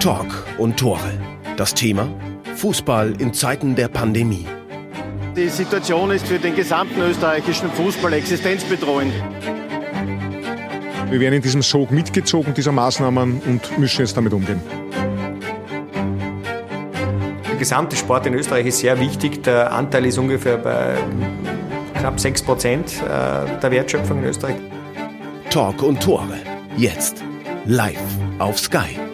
Talk und Tore. Das Thema Fußball in Zeiten der Pandemie. Die Situation ist für den gesamten österreichischen Fußball existenzbedrohend. Wir werden in diesem Sog mitgezogen, dieser Maßnahmen, und müssen jetzt damit umgehen. Der gesamte Sport in Österreich ist sehr wichtig. Der Anteil ist ungefähr bei knapp 6 Prozent äh, der Wertschöpfung in Österreich. Talk und Tore. Jetzt. Live auf Sky.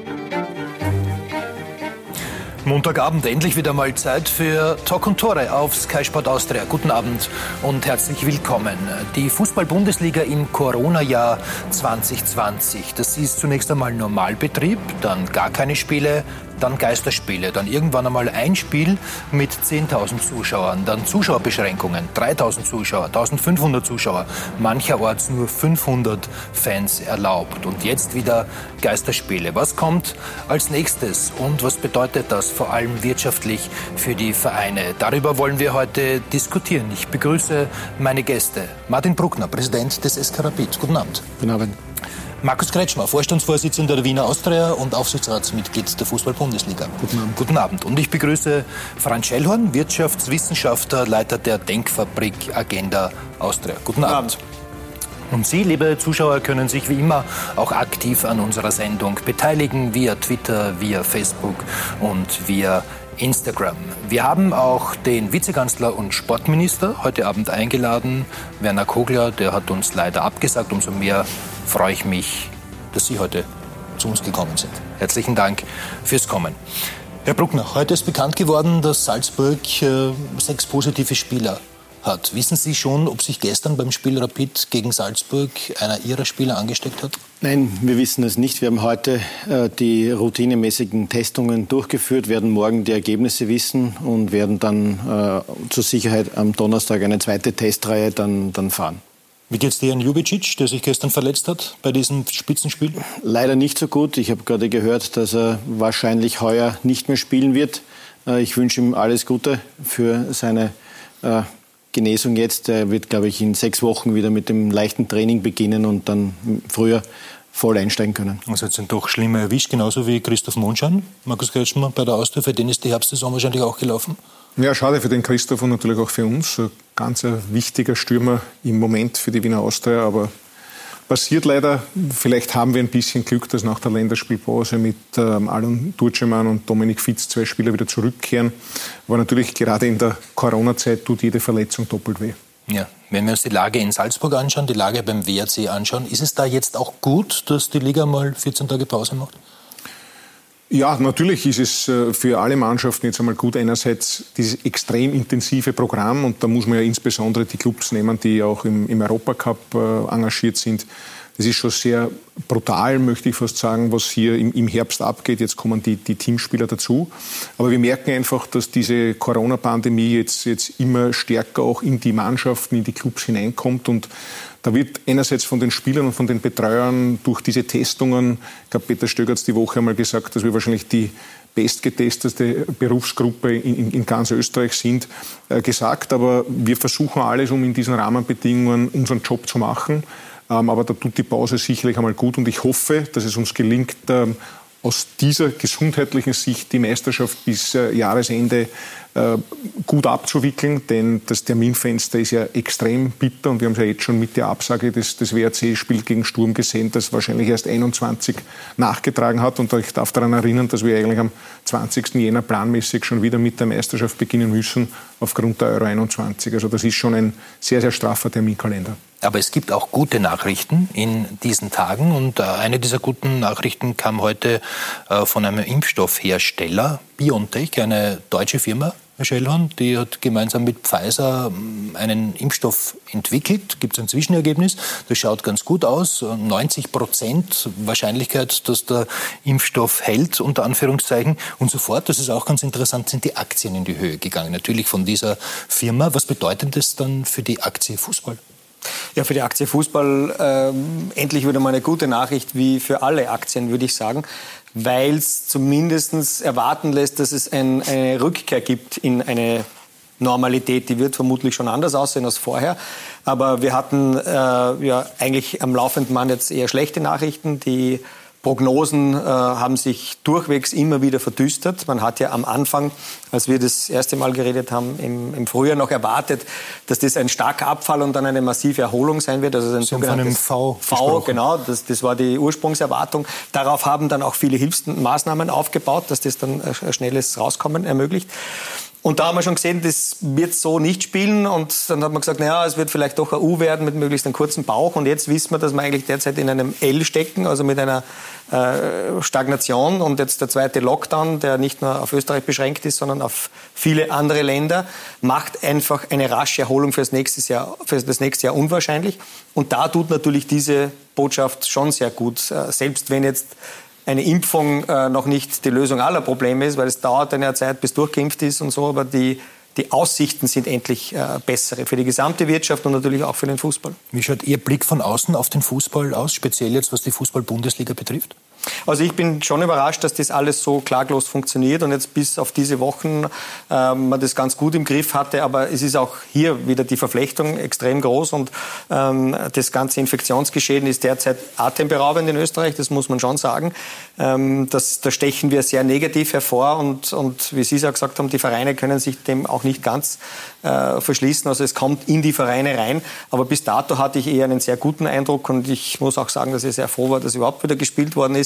Montagabend endlich wieder mal Zeit für Talk und Tore auf Sky Sport Austria. Guten Abend und herzlich willkommen. Die Fußball-Bundesliga im Corona-Jahr 2020. Das ist zunächst einmal Normalbetrieb, dann gar keine Spiele, dann Geisterspiele, dann irgendwann einmal ein Spiel mit 10.000 Zuschauern, dann Zuschauerbeschränkungen, 3.000 Zuschauer, 1.500 Zuschauer, mancherorts nur 500 Fans erlaubt und jetzt wieder Geisterspiele. Was kommt als nächstes und was bedeutet das vor allem wirtschaftlich für die Vereine? Darüber wollen wir heute diskutieren. Ich begrüße meine Gäste. Martin Bruckner, Präsident des SK Rapid. Guten Abend. Guten Abend. Markus Kretschmer, Vorstandsvorsitzender der Wiener Austria und Aufsichtsratsmitglied der Fußball-Bundesliga. Guten Abend. Guten Abend. Und ich begrüße Franz Schellhorn, Wirtschaftswissenschaftler, Leiter der Denkfabrik Agenda Austria. Guten, Guten Abend. Abend. Und Sie, liebe Zuschauer, können sich wie immer auch aktiv an unserer Sendung beteiligen via Twitter, via Facebook und via Instagram. Wir haben auch den Vizekanzler und Sportminister heute Abend eingeladen, Werner Kogler, der hat uns leider abgesagt. Umso mehr freue ich mich, dass Sie heute zu uns gekommen sind. Herzlichen Dank fürs Kommen. Herr Bruckner, heute ist bekannt geworden, dass Salzburg äh, sechs positive Spieler hat. Wissen Sie schon, ob sich gestern beim Spiel Rapid gegen Salzburg einer Ihrer Spieler angesteckt hat? Nein, wir wissen es nicht. Wir haben heute äh, die routinemäßigen Testungen durchgeführt, werden morgen die Ergebnisse wissen und werden dann äh, zur Sicherheit am Donnerstag eine zweite Testreihe dann, dann fahren. Wie geht es dir an Jubicic, der sich gestern verletzt hat bei diesem Spitzenspiel? Leider nicht so gut. Ich habe gerade gehört, dass er wahrscheinlich heuer nicht mehr spielen wird. Äh, ich wünsche ihm alles Gute für seine äh, Genesung jetzt. Er wird, glaube ich, in sechs Wochen wieder mit dem leichten Training beginnen und dann früher voll einsteigen können. Also jetzt sind doch schlimmer erwischt, genauso wie Christoph Monschan, Markus Kretschmer bei der Austria. Für den ist die Herbstsaison wahrscheinlich auch gelaufen. Ja, schade für den Christoph und natürlich auch für uns. Ein ganz wichtiger Stürmer im Moment für die Wiener Austria, aber passiert leider. Vielleicht haben wir ein bisschen Glück, dass nach der Länderspielpause mit ähm, Alan Durceman und Dominik Fitz zwei Spieler wieder zurückkehren. Aber natürlich gerade in der Corona-Zeit tut jede Verletzung doppelt weh. Ja, wenn wir uns die Lage in Salzburg anschauen, die Lage beim WRC anschauen, ist es da jetzt auch gut, dass die Liga mal 14 Tage Pause macht? Ja, natürlich ist es äh, für alle Mannschaften jetzt einmal gut, einerseits dieses extrem intensive Programm und da muss man ja insbesondere die Clubs nehmen, die auch im, im Europacup äh, engagiert sind. Das ist schon sehr brutal, möchte ich fast sagen, was hier im, im Herbst abgeht. Jetzt kommen die, die, Teamspieler dazu. Aber wir merken einfach, dass diese Corona-Pandemie jetzt, jetzt immer stärker auch in die Mannschaften, in die Clubs hineinkommt und da wird einerseits von den Spielern und von den Betreuern durch diese Testungen, ich glaube, Peter Stöger hat die Woche einmal gesagt, dass wir wahrscheinlich die bestgetestete Berufsgruppe in, in, ganz Österreich sind, äh, gesagt. Aber wir versuchen alles, um in diesen Rahmenbedingungen unseren Job zu machen. Ähm, aber da tut die Pause sicherlich einmal gut und ich hoffe, dass es uns gelingt, ähm, aus dieser gesundheitlichen Sicht die Meisterschaft bis äh, Jahresende gut abzuwickeln, denn das Terminfenster ist ja extrem bitter und wir haben es ja jetzt schon mit der Absage des, des WRC-Spiels gegen Sturm gesehen, das wahrscheinlich erst 21 nachgetragen hat und ich darf daran erinnern, dass wir eigentlich am 20. Jänner planmäßig schon wieder mit der Meisterschaft beginnen müssen aufgrund der Euro 21. Also das ist schon ein sehr, sehr straffer Terminkalender. Aber es gibt auch gute Nachrichten in diesen Tagen. Und äh, eine dieser guten Nachrichten kam heute äh, von einem Impfstoffhersteller, BioNTech, eine deutsche Firma, Schellhorn, die hat gemeinsam mit Pfizer ähm, einen Impfstoff entwickelt. Gibt es ein Zwischenergebnis. Das schaut ganz gut aus. 90 Prozent Wahrscheinlichkeit, dass der Impfstoff hält, unter Anführungszeichen. Und sofort, das ist auch ganz interessant, sind die Aktien in die Höhe gegangen. Natürlich von dieser Firma. Was bedeutet das dann für die Aktie Fußball? Ja, für die Aktie Fußball ähm, endlich wieder mal eine gute Nachricht, wie für alle Aktien, würde ich sagen, weil es zumindest erwarten lässt, dass es ein, eine Rückkehr gibt in eine Normalität. Die wird vermutlich schon anders aussehen als vorher. Aber wir hatten äh, ja eigentlich am laufenden Mann jetzt eher schlechte Nachrichten. Die Prognosen äh, haben sich durchwegs immer wieder verdüstert. Man hat ja am Anfang, als wir das erste Mal geredet haben, im, im Frühjahr noch erwartet, dass das ein starker Abfall und dann eine massive Erholung sein wird. Also ein Sie sogenanntes V. V, genau, das, das war die Ursprungserwartung. Darauf haben dann auch viele Hilfsmaßnahmen aufgebaut, dass das dann ein schnelles Rauskommen ermöglicht. Und da haben wir schon gesehen, das wird so nicht spielen. Und dann hat man gesagt, naja, es wird vielleicht doch ein U werden mit möglichst einem kurzen Bauch. Und jetzt wissen wir, dass wir eigentlich derzeit in einem L stecken, also mit einer äh, Stagnation. Und jetzt der zweite Lockdown, der nicht nur auf Österreich beschränkt ist, sondern auf viele andere Länder, macht einfach eine rasche Erholung für das nächste Jahr, für das nächste Jahr unwahrscheinlich. Und da tut natürlich diese Botschaft schon sehr gut. Äh, selbst wenn jetzt eine Impfung äh, noch nicht die Lösung aller Probleme ist, weil es dauert eine Zeit, bis durchgeimpft ist und so, aber die, die Aussichten sind endlich äh, bessere für die gesamte Wirtschaft und natürlich auch für den Fußball. Wie schaut Ihr Blick von außen auf den Fußball aus, speziell jetzt was die Fußball-Bundesliga betrifft? Also ich bin schon überrascht, dass das alles so klaglos funktioniert und jetzt bis auf diese Wochen äh, man das ganz gut im Griff hatte. Aber es ist auch hier wieder die Verflechtung extrem groß und ähm, das ganze Infektionsgeschehen ist derzeit atemberaubend in Österreich, das muss man schon sagen. Ähm, das, da stechen wir sehr negativ hervor und, und wie Sie es ja gesagt haben, die Vereine können sich dem auch nicht ganz äh, verschließen. Also es kommt in die Vereine rein. Aber bis dato hatte ich eher einen sehr guten Eindruck und ich muss auch sagen, dass ich sehr froh war, dass überhaupt wieder gespielt worden ist.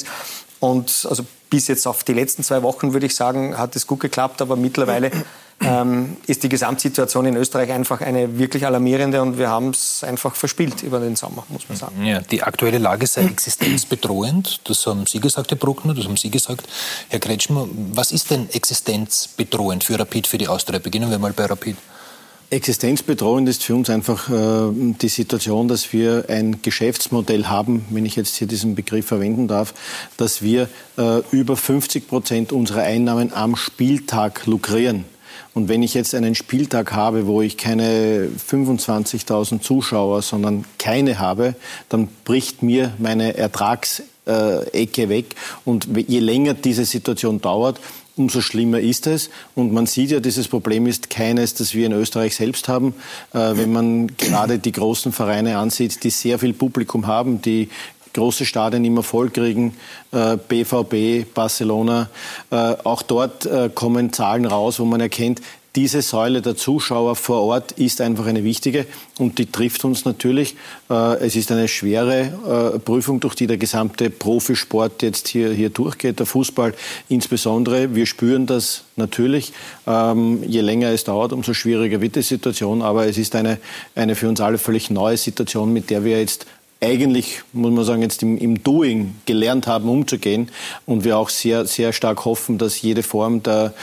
Und also bis jetzt auf die letzten zwei Wochen würde ich sagen, hat es gut geklappt, aber mittlerweile ähm, ist die Gesamtsituation in Österreich einfach eine wirklich alarmierende und wir haben es einfach verspielt über den Sommer, muss man sagen. Ja, die aktuelle Lage sei existenzbedrohend, das haben Sie gesagt, Herr Bruckner, das haben Sie gesagt, Herr Kretschmer. Was ist denn existenzbedrohend für Rapid, für die Austria? Beginnen wir mal bei Rapid. Existenzbedrohend ist für uns einfach äh, die Situation, dass wir ein Geschäftsmodell haben, wenn ich jetzt hier diesen Begriff verwenden darf, dass wir äh, über 50 Prozent unserer Einnahmen am Spieltag lukrieren. Und wenn ich jetzt einen Spieltag habe, wo ich keine 25.000 Zuschauer, sondern keine habe, dann bricht mir meine Ertragsecke weg. Und je länger diese Situation dauert, umso schlimmer ist es. Und man sieht ja, dieses Problem ist keines, das wir in Österreich selbst haben. Äh, wenn man gerade die großen Vereine ansieht, die sehr viel Publikum haben, die große Stadien immer voll kriegen, äh, BVB, Barcelona. Äh, auch dort äh, kommen Zahlen raus, wo man erkennt, diese Säule der Zuschauer vor Ort ist einfach eine wichtige und die trifft uns natürlich. Äh, es ist eine schwere äh, Prüfung, durch die der gesamte Profisport jetzt hier, hier durchgeht, der Fußball insbesondere. Wir spüren das natürlich. Ähm, je länger es dauert, umso schwieriger wird die Situation. Aber es ist eine, eine für uns alle völlig neue Situation, mit der wir jetzt eigentlich, muss man sagen, jetzt im, im, Doing gelernt haben, umzugehen. Und wir auch sehr, sehr stark hoffen, dass jede Form der,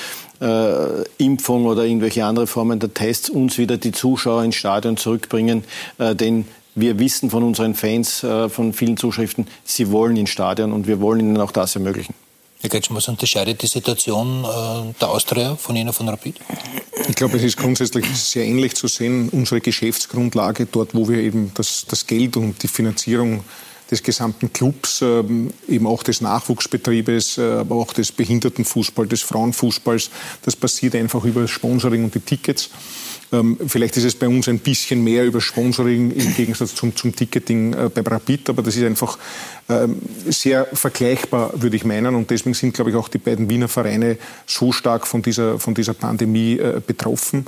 äh, Impfung oder irgendwelche andere Formen der Tests uns wieder die Zuschauer ins Stadion zurückbringen. Äh, denn wir wissen von unseren Fans, äh, von vielen Zuschriften, sie wollen ins Stadion und wir wollen ihnen auch das ermöglichen. Herr Kretschmer, was unterscheidet die Situation äh, der Austria von jener von Rapid? Ich glaube, es ist grundsätzlich sehr ähnlich zu sehen, unsere Geschäftsgrundlage, dort, wo wir eben das, das Geld und die Finanzierung des gesamten Clubs, ähm, eben auch des Nachwuchsbetriebes, äh, aber auch des Behindertenfußballs, des Frauenfußballs. Das passiert einfach über Sponsoring und die Tickets. Ähm, vielleicht ist es bei uns ein bisschen mehr über Sponsoring im Gegensatz zum, zum Ticketing äh, bei Rapid, aber das ist einfach ähm, sehr vergleichbar, würde ich meinen. Und deswegen sind, glaube ich, auch die beiden Wiener Vereine so stark von dieser, von dieser Pandemie äh, betroffen.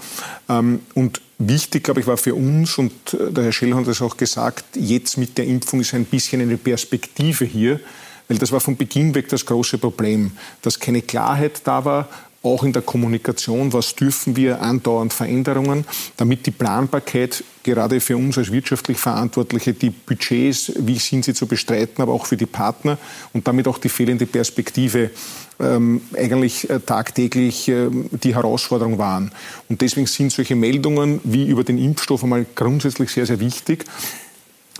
und Wichtig, glaube ich, war für uns, und äh, der Herr Schell hat das auch gesagt, jetzt mit der Impfung ist ein bisschen eine Perspektive hier, weil das war von Beginn weg das große Problem, dass keine Klarheit da war, auch in der Kommunikation, was dürfen wir andauernd Veränderungen, damit die Planbarkeit gerade für uns als wirtschaftlich Verantwortliche, die Budgets, wie sind sie zu bestreiten, aber auch für die Partner und damit auch die fehlende Perspektive ähm, eigentlich äh, tagtäglich äh, die Herausforderung waren. Und deswegen sind solche Meldungen wie über den Impfstoff einmal grundsätzlich sehr, sehr wichtig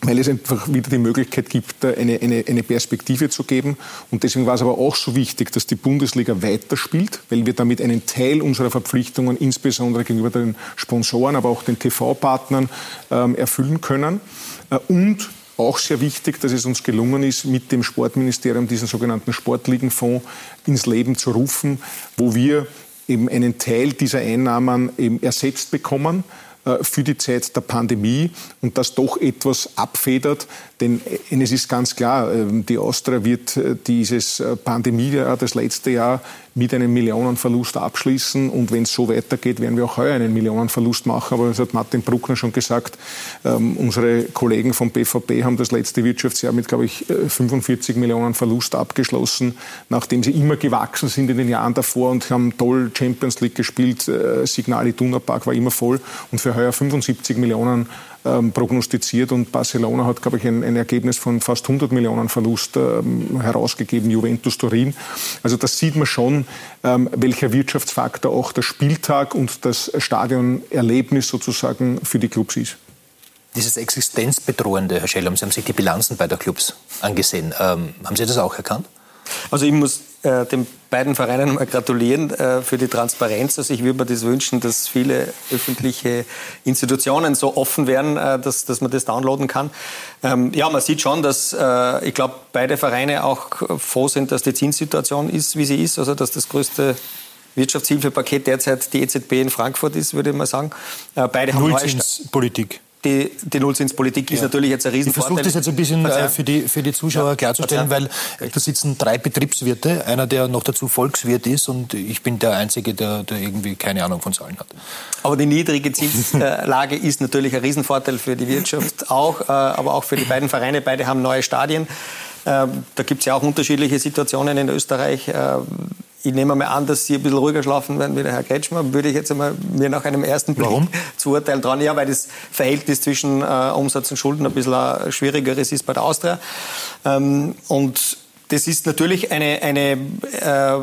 weil es einfach wieder die Möglichkeit gibt, eine, eine, eine Perspektive zu geben. Und deswegen war es aber auch so wichtig, dass die Bundesliga weiterspielt, weil wir damit einen Teil unserer Verpflichtungen, insbesondere gegenüber den Sponsoren, aber auch den TV-Partnern, ähm, erfüllen können. Äh, und auch sehr wichtig, dass es uns gelungen ist, mit dem Sportministerium diesen sogenannten Sportligenfonds ins Leben zu rufen, wo wir eben einen Teil dieser Einnahmen eben ersetzt bekommen für die Zeit der Pandemie und das doch etwas abfedert, Denn es ist ganz klar, ähm, die Austria wird dieses Pandemiejahr, das letzte Jahr, mit einem Millionenverlust abschließen. Und wenn es so weitergeht, werden wir auch heuer einen Millionenverlust machen. Aber das hat Martin Bruckner schon gesagt. Ähm, unsere Kollegen vom BVB haben das letzte Wirtschaftsjahr mit, glaube ich, 45 Millionen Verlust abgeschlossen, nachdem sie immer gewachsen sind in den Jahren davor und haben toll Champions League gespielt. Äh, Signal Iduna Park war immer voll. Und für heuer 75 Millionen ähm, prognostiziert und Barcelona hat, glaube ich, ein, ein, Ergebnis von fast 100 Millionen Verlust ähm, herausgegeben, Juventus Turin. Also das sieht man schon, ähm, welcher Wirtschaftsfaktor auch der Spieltag und das Stadionerlebnis sozusagen für die Clubs ist. Dieses Existenzbedrohende, Herr Schellum, Sie haben sich die Bilanzen beider Clubs angesehen. Ähm, haben Sie das auch erkannt? Also ich muss äh, den beiden Vereinen mal gratulieren äh, für die Transparenz. Also ich würde mir das wünschen, dass viele öffentliche Institutionen so offen wären, äh, dass, dass man das downloaden kann. Ähm, ja, man sieht schon, dass äh, ich glaube, beide Vereine auch froh sind, dass die Zinssituation ist, wie sie ist. Also dass das größte Wirtschaftshilfepaket derzeit die EZB in Frankfurt ist, würde ich mal sagen. Äh, beide haben Nullzinspolitik die, die Nullzinspolitik ist natürlich jetzt ein Riesenvorteil. Ich versuche das jetzt ein bisschen äh, für, die, für die Zuschauer ja, klarzustellen, weil da sitzen drei Betriebswirte, einer, der noch dazu Volkswirt ist und ich bin der Einzige, der, der irgendwie keine Ahnung von Zahlen hat. Aber die niedrige Zinslage ist natürlich ein Riesenvorteil für die Wirtschaft auch, äh, aber auch für die beiden Vereine. Beide haben neue Stadien. Ähm, da gibt es ja auch unterschiedliche Situationen in Österreich. Ich nehme mal an, dass Sie ein bisschen ruhiger schlafen werden wie der Herr Kretschmer, würde ich jetzt einmal mir nach einem ersten Blick Warum? zuurteilen dran. Ja, weil das Verhältnis zwischen äh, Umsatz und Schulden ein bisschen ein schwierigeres ist bei der Austria. Ähm, und das ist natürlich eine, eine äh,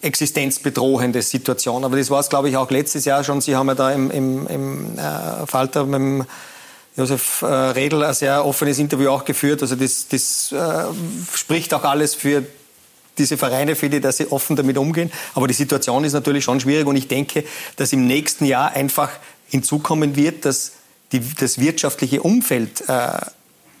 existenzbedrohende Situation. Aber das war es, glaube ich, auch letztes Jahr schon. Sie haben ja da im, im, im äh, Falter mit dem Josef äh, Redl ein sehr offenes Interview auch geführt. Also das, das äh, spricht auch alles für diese Vereine, finde dass sie offen damit umgehen. Aber die Situation ist natürlich schon schwierig und ich denke, dass im nächsten Jahr einfach hinzukommen wird, dass die, das wirtschaftliche Umfeld äh,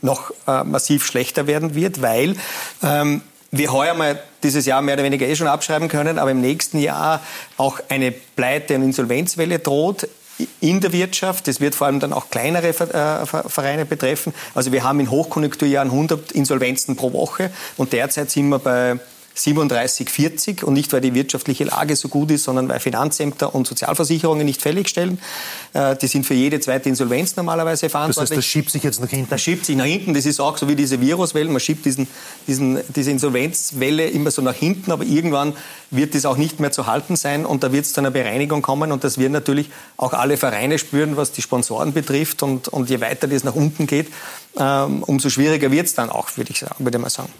noch äh, massiv schlechter werden wird, weil ähm, wir heuer mal dieses Jahr mehr oder weniger eh schon abschreiben können, aber im nächsten Jahr auch eine Pleite- und Insolvenzwelle droht in der Wirtschaft. Das wird vor allem dann auch kleinere äh, Vereine betreffen. Also wir haben in Hochkonjunkturjahren 100 Insolvenzen pro Woche und derzeit sind wir bei 37, 40 und nicht, weil die wirtschaftliche Lage so gut ist, sondern weil Finanzämter und Sozialversicherungen nicht fällig stellen. Äh, die sind für jede zweite Insolvenz normalerweise verantwortlich. Das heißt, das schiebt sich jetzt nach hinten? Das schiebt sich nach hinten. Das ist auch so wie diese Viruswellen. Man schiebt diesen, diesen, diese Insolvenzwelle immer so nach hinten, aber irgendwann wird das auch nicht mehr zu halten sein und da wird es zu einer Bereinigung kommen und das werden natürlich auch alle Vereine spüren, was die Sponsoren betrifft und, und je weiter das nach unten geht, ähm, umso schwieriger wird es dann auch, würde ich, würde ich mal sagen.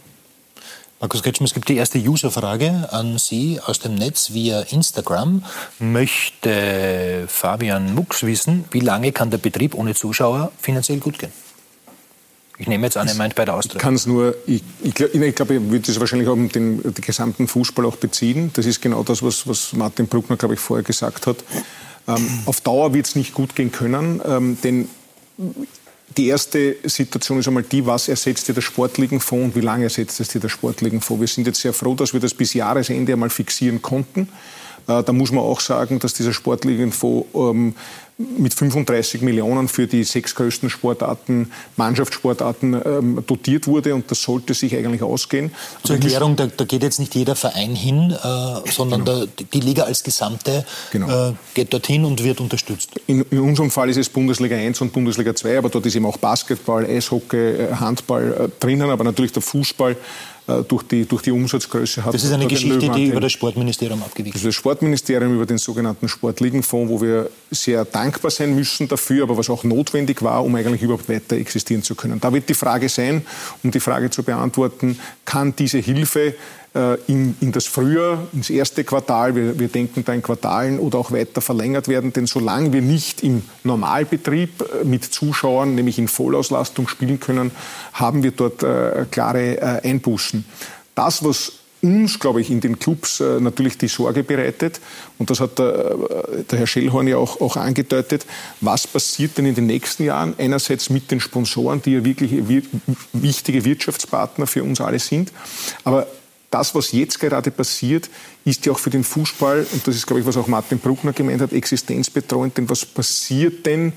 Markus Kretschmer, es gibt die erste Userfrage an Sie aus dem Netz via Instagram. Möchte Fabian Mux wissen, wie lange kann der Betrieb ohne Zuschauer finanziell gut gehen? Ich nehme jetzt an, er meint bei der Austria. kann es nur, ich, ich, ich glaube, ich würde das wahrscheinlich auf den, den, gesamten Fußball auch beziehen. Das ist genau das, was, was Martin Bruckner, glaube ich, vorher gesagt hat. Ähm, auf Dauer wird es nicht gut gehen können, ähm, denn die erste Situation ist einmal die, was ersetzt dir der Sportligenfonds und wie lange ersetzt es dir der Sportligenfonds. Wir sind jetzt sehr froh, dass wir das bis Jahresende einmal fixieren konnten. Äh, da muss man auch sagen, dass dieser Sportligenfonds ähm, mit 35 Millionen für die sechs größten Sportarten, Mannschaftssportarten ähm, dotiert wurde und das sollte sich eigentlich ausgehen. Zur Erklärung, da, da geht jetzt nicht jeder Verein hin, äh, sondern genau. der, die Liga als Gesamte genau. äh, geht dorthin und wird unterstützt. In, in, unserem Fall ist es Bundesliga 1 und Bundesliga 2, aber dort ist eben auch Basketball, Eishockey, äh, Handball äh, drinnen, aber natürlich der Fußball durch die, durch die Umsatzgröße hat. Das ist eine Geschichte, die über das Sportministerium abgewickelt wird. Das Sportministerium über den sogenannten Sportligenfonds, wo wir sehr dankbar sein müssen dafür, aber was auch notwendig war, um eigentlich überhaupt weiter existieren zu können. Da wird die Frage sein, um die Frage zu beantworten, kann diese Hilfe äh, in, in, das Frühjahr, ins erste Quartal, wir, wir, denken da in Quartalen oder auch weiter verlängert werden. Denn solange wir nicht im Normalbetrieb äh, mit Zuschauern, nämlich in Vollauslastung spielen können, haben wir dort äh, klare äh, Einbußen. Das, was uns, glaube ich, in den Clubs äh, natürlich die Sorge bereitet. Und das hat der, äh, der Herr Schellhorn ja auch, auch, angedeutet. Was passiert denn in den nächsten Jahren? Einerseits mit den Sponsoren, die ja wirklich wichtige Wirtschaftspartner für uns alle sind. Aber das, was jetzt gerade passiert, ist ja auch für den Fußball, und das ist, glaube ich, was auch Martin Bruckner gemeint hat, existenzbetreuend. Denn was passiert denn,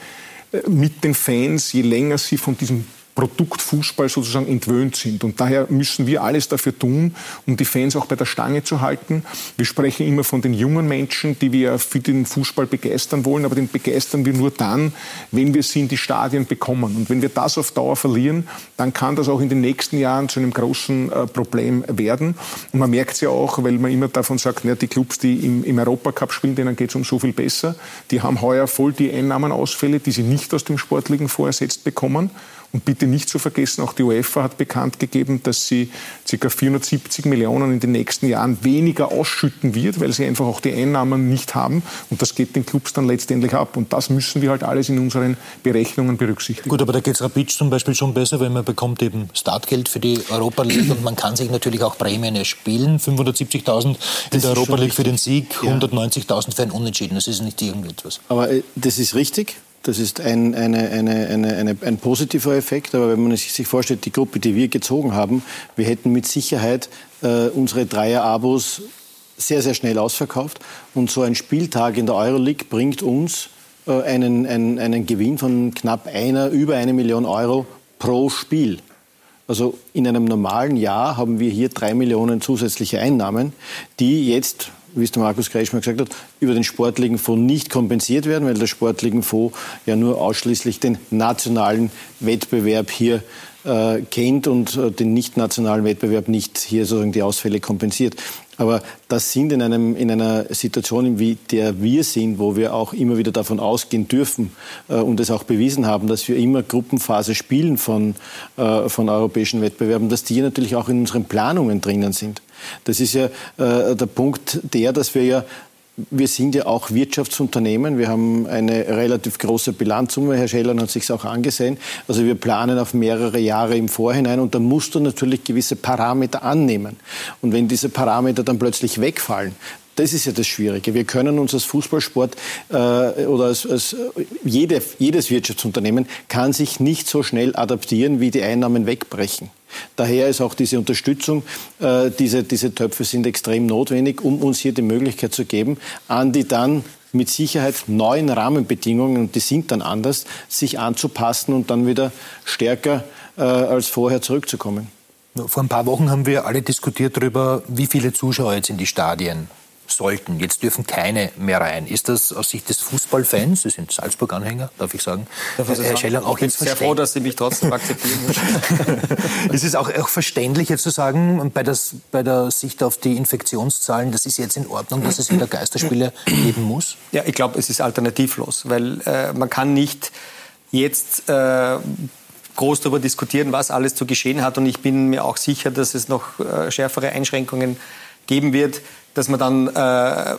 äh, mit den Fans, je länger sie von diesem Produkt Fußball sozusagen entwöhnt sind. Und daher müssen wir alles dafür tun, um die Fans auch bei der Stange zu halten. Wir sprechen immer von den jungen Menschen, die wir für den Fußball begeistern wollen, aber den begeistern wir nur dann, wenn wir sie in die Stadien bekommen. Und wenn wir das auf Dauer verlieren, dann kann das auch in den nächsten Jahren zu einem großen äh, Problem werden. Und man merkt es ja auch, weil man immer davon sagt, ja, die Clubs, die im, im Europacup spielen, denen geht es um so viel besser. Die haben heuer voll die Einnahmenausfälle, die sie nicht aus dem sportlichen vorersetzt bekommen. Und bitte nicht zu vergessen, auch die UEFA hat bekannt gegeben, dass sie ca. 470 Millionen in den nächsten Jahren weniger ausschütten wird, weil sie einfach auch die Einnahmen nicht haben. Und das geht den Clubs dann letztendlich ab. Und das müssen wir halt alles in unseren Berechnungen berücksichtigen. Gut, aber da geht es Rapid zum Beispiel schon besser, weil man bekommt eben Startgeld für die Europa League und man kann sich natürlich auch Prämien erspielen. 570.000 in der Europa League für den Sieg, 190.000 für ein Unentschieden. Das ist nicht irgendetwas. Aber äh, das ist richtig. Das ist ein, eine, eine, eine, ein positiver Effekt. Aber wenn man sich vorstellt, die Gruppe, die wir gezogen haben, wir hätten mit Sicherheit äh, unsere Dreier-Abos sehr, sehr schnell ausverkauft. Und so ein Spieltag in der Euroleague bringt uns äh, einen, einen, einen Gewinn von knapp einer, über eine Million Euro pro Spiel. Also in einem normalen Jahr haben wir hier drei Millionen zusätzliche Einnahmen, die jetzt wie es der Markus Kretschmer gesagt hat, über den sportlichen Fonds nicht kompensiert werden, weil der sportliche Fonds ja nur ausschließlich den nationalen Wettbewerb hier äh, kennt und äh, den nicht nationalen Wettbewerb nicht hier sozusagen die Ausfälle kompensiert. Aber das sind in, einem, in einer Situation, wie der wir sind, wo wir auch immer wieder davon ausgehen dürfen äh, und es auch bewiesen haben, dass wir immer Gruppenphase spielen von, äh, von europäischen Wettbewerben, dass die natürlich auch in unseren Planungen drinnen sind. Das ist ja äh, der Punkt der, dass wir ja wir sind ja auch Wirtschaftsunternehmen. Wir haben eine relativ große Bilanzsumme. Herr Schellern hat sich auch angesehen. Also wir planen auf mehrere Jahre im Vorhinein und da musst du natürlich gewisse Parameter annehmen. Und wenn diese Parameter dann plötzlich wegfallen, das ist ja das Schwierige. Wir können uns als Fußballsport äh, oder als, als jede, jedes Wirtschaftsunternehmen kann sich nicht so schnell adaptieren, wie die Einnahmen wegbrechen. Daher ist auch diese Unterstützung, äh, diese, diese Töpfe sind extrem notwendig, um uns hier die Möglichkeit zu geben, an die dann mit Sicherheit neuen Rahmenbedingungen, und die sind dann anders, sich anzupassen und dann wieder stärker äh, als vorher zurückzukommen. Vor ein paar Wochen haben wir alle diskutiert darüber, wie viele Zuschauer jetzt in die Stadien sollten. Jetzt dürfen keine mehr rein. Ist das aus Sicht des Fußballfans, Sie sind Salzburg-Anhänger, darf ich sagen, darf Herr sagen? Scheller, auch ich bin sehr froh, dass Sie mich trotzdem akzeptieren. ist es auch, auch verständlich jetzt zu sagen, bei, das, bei der Sicht auf die Infektionszahlen, das ist jetzt in Ordnung, dass es wieder Geisterspiele geben muss? Ja, ich glaube, es ist alternativlos, weil äh, man kann nicht jetzt äh, groß darüber diskutieren, was alles zu geschehen hat. Und ich bin mir auch sicher, dass es noch äh, schärfere Einschränkungen geben wird dass man dann äh,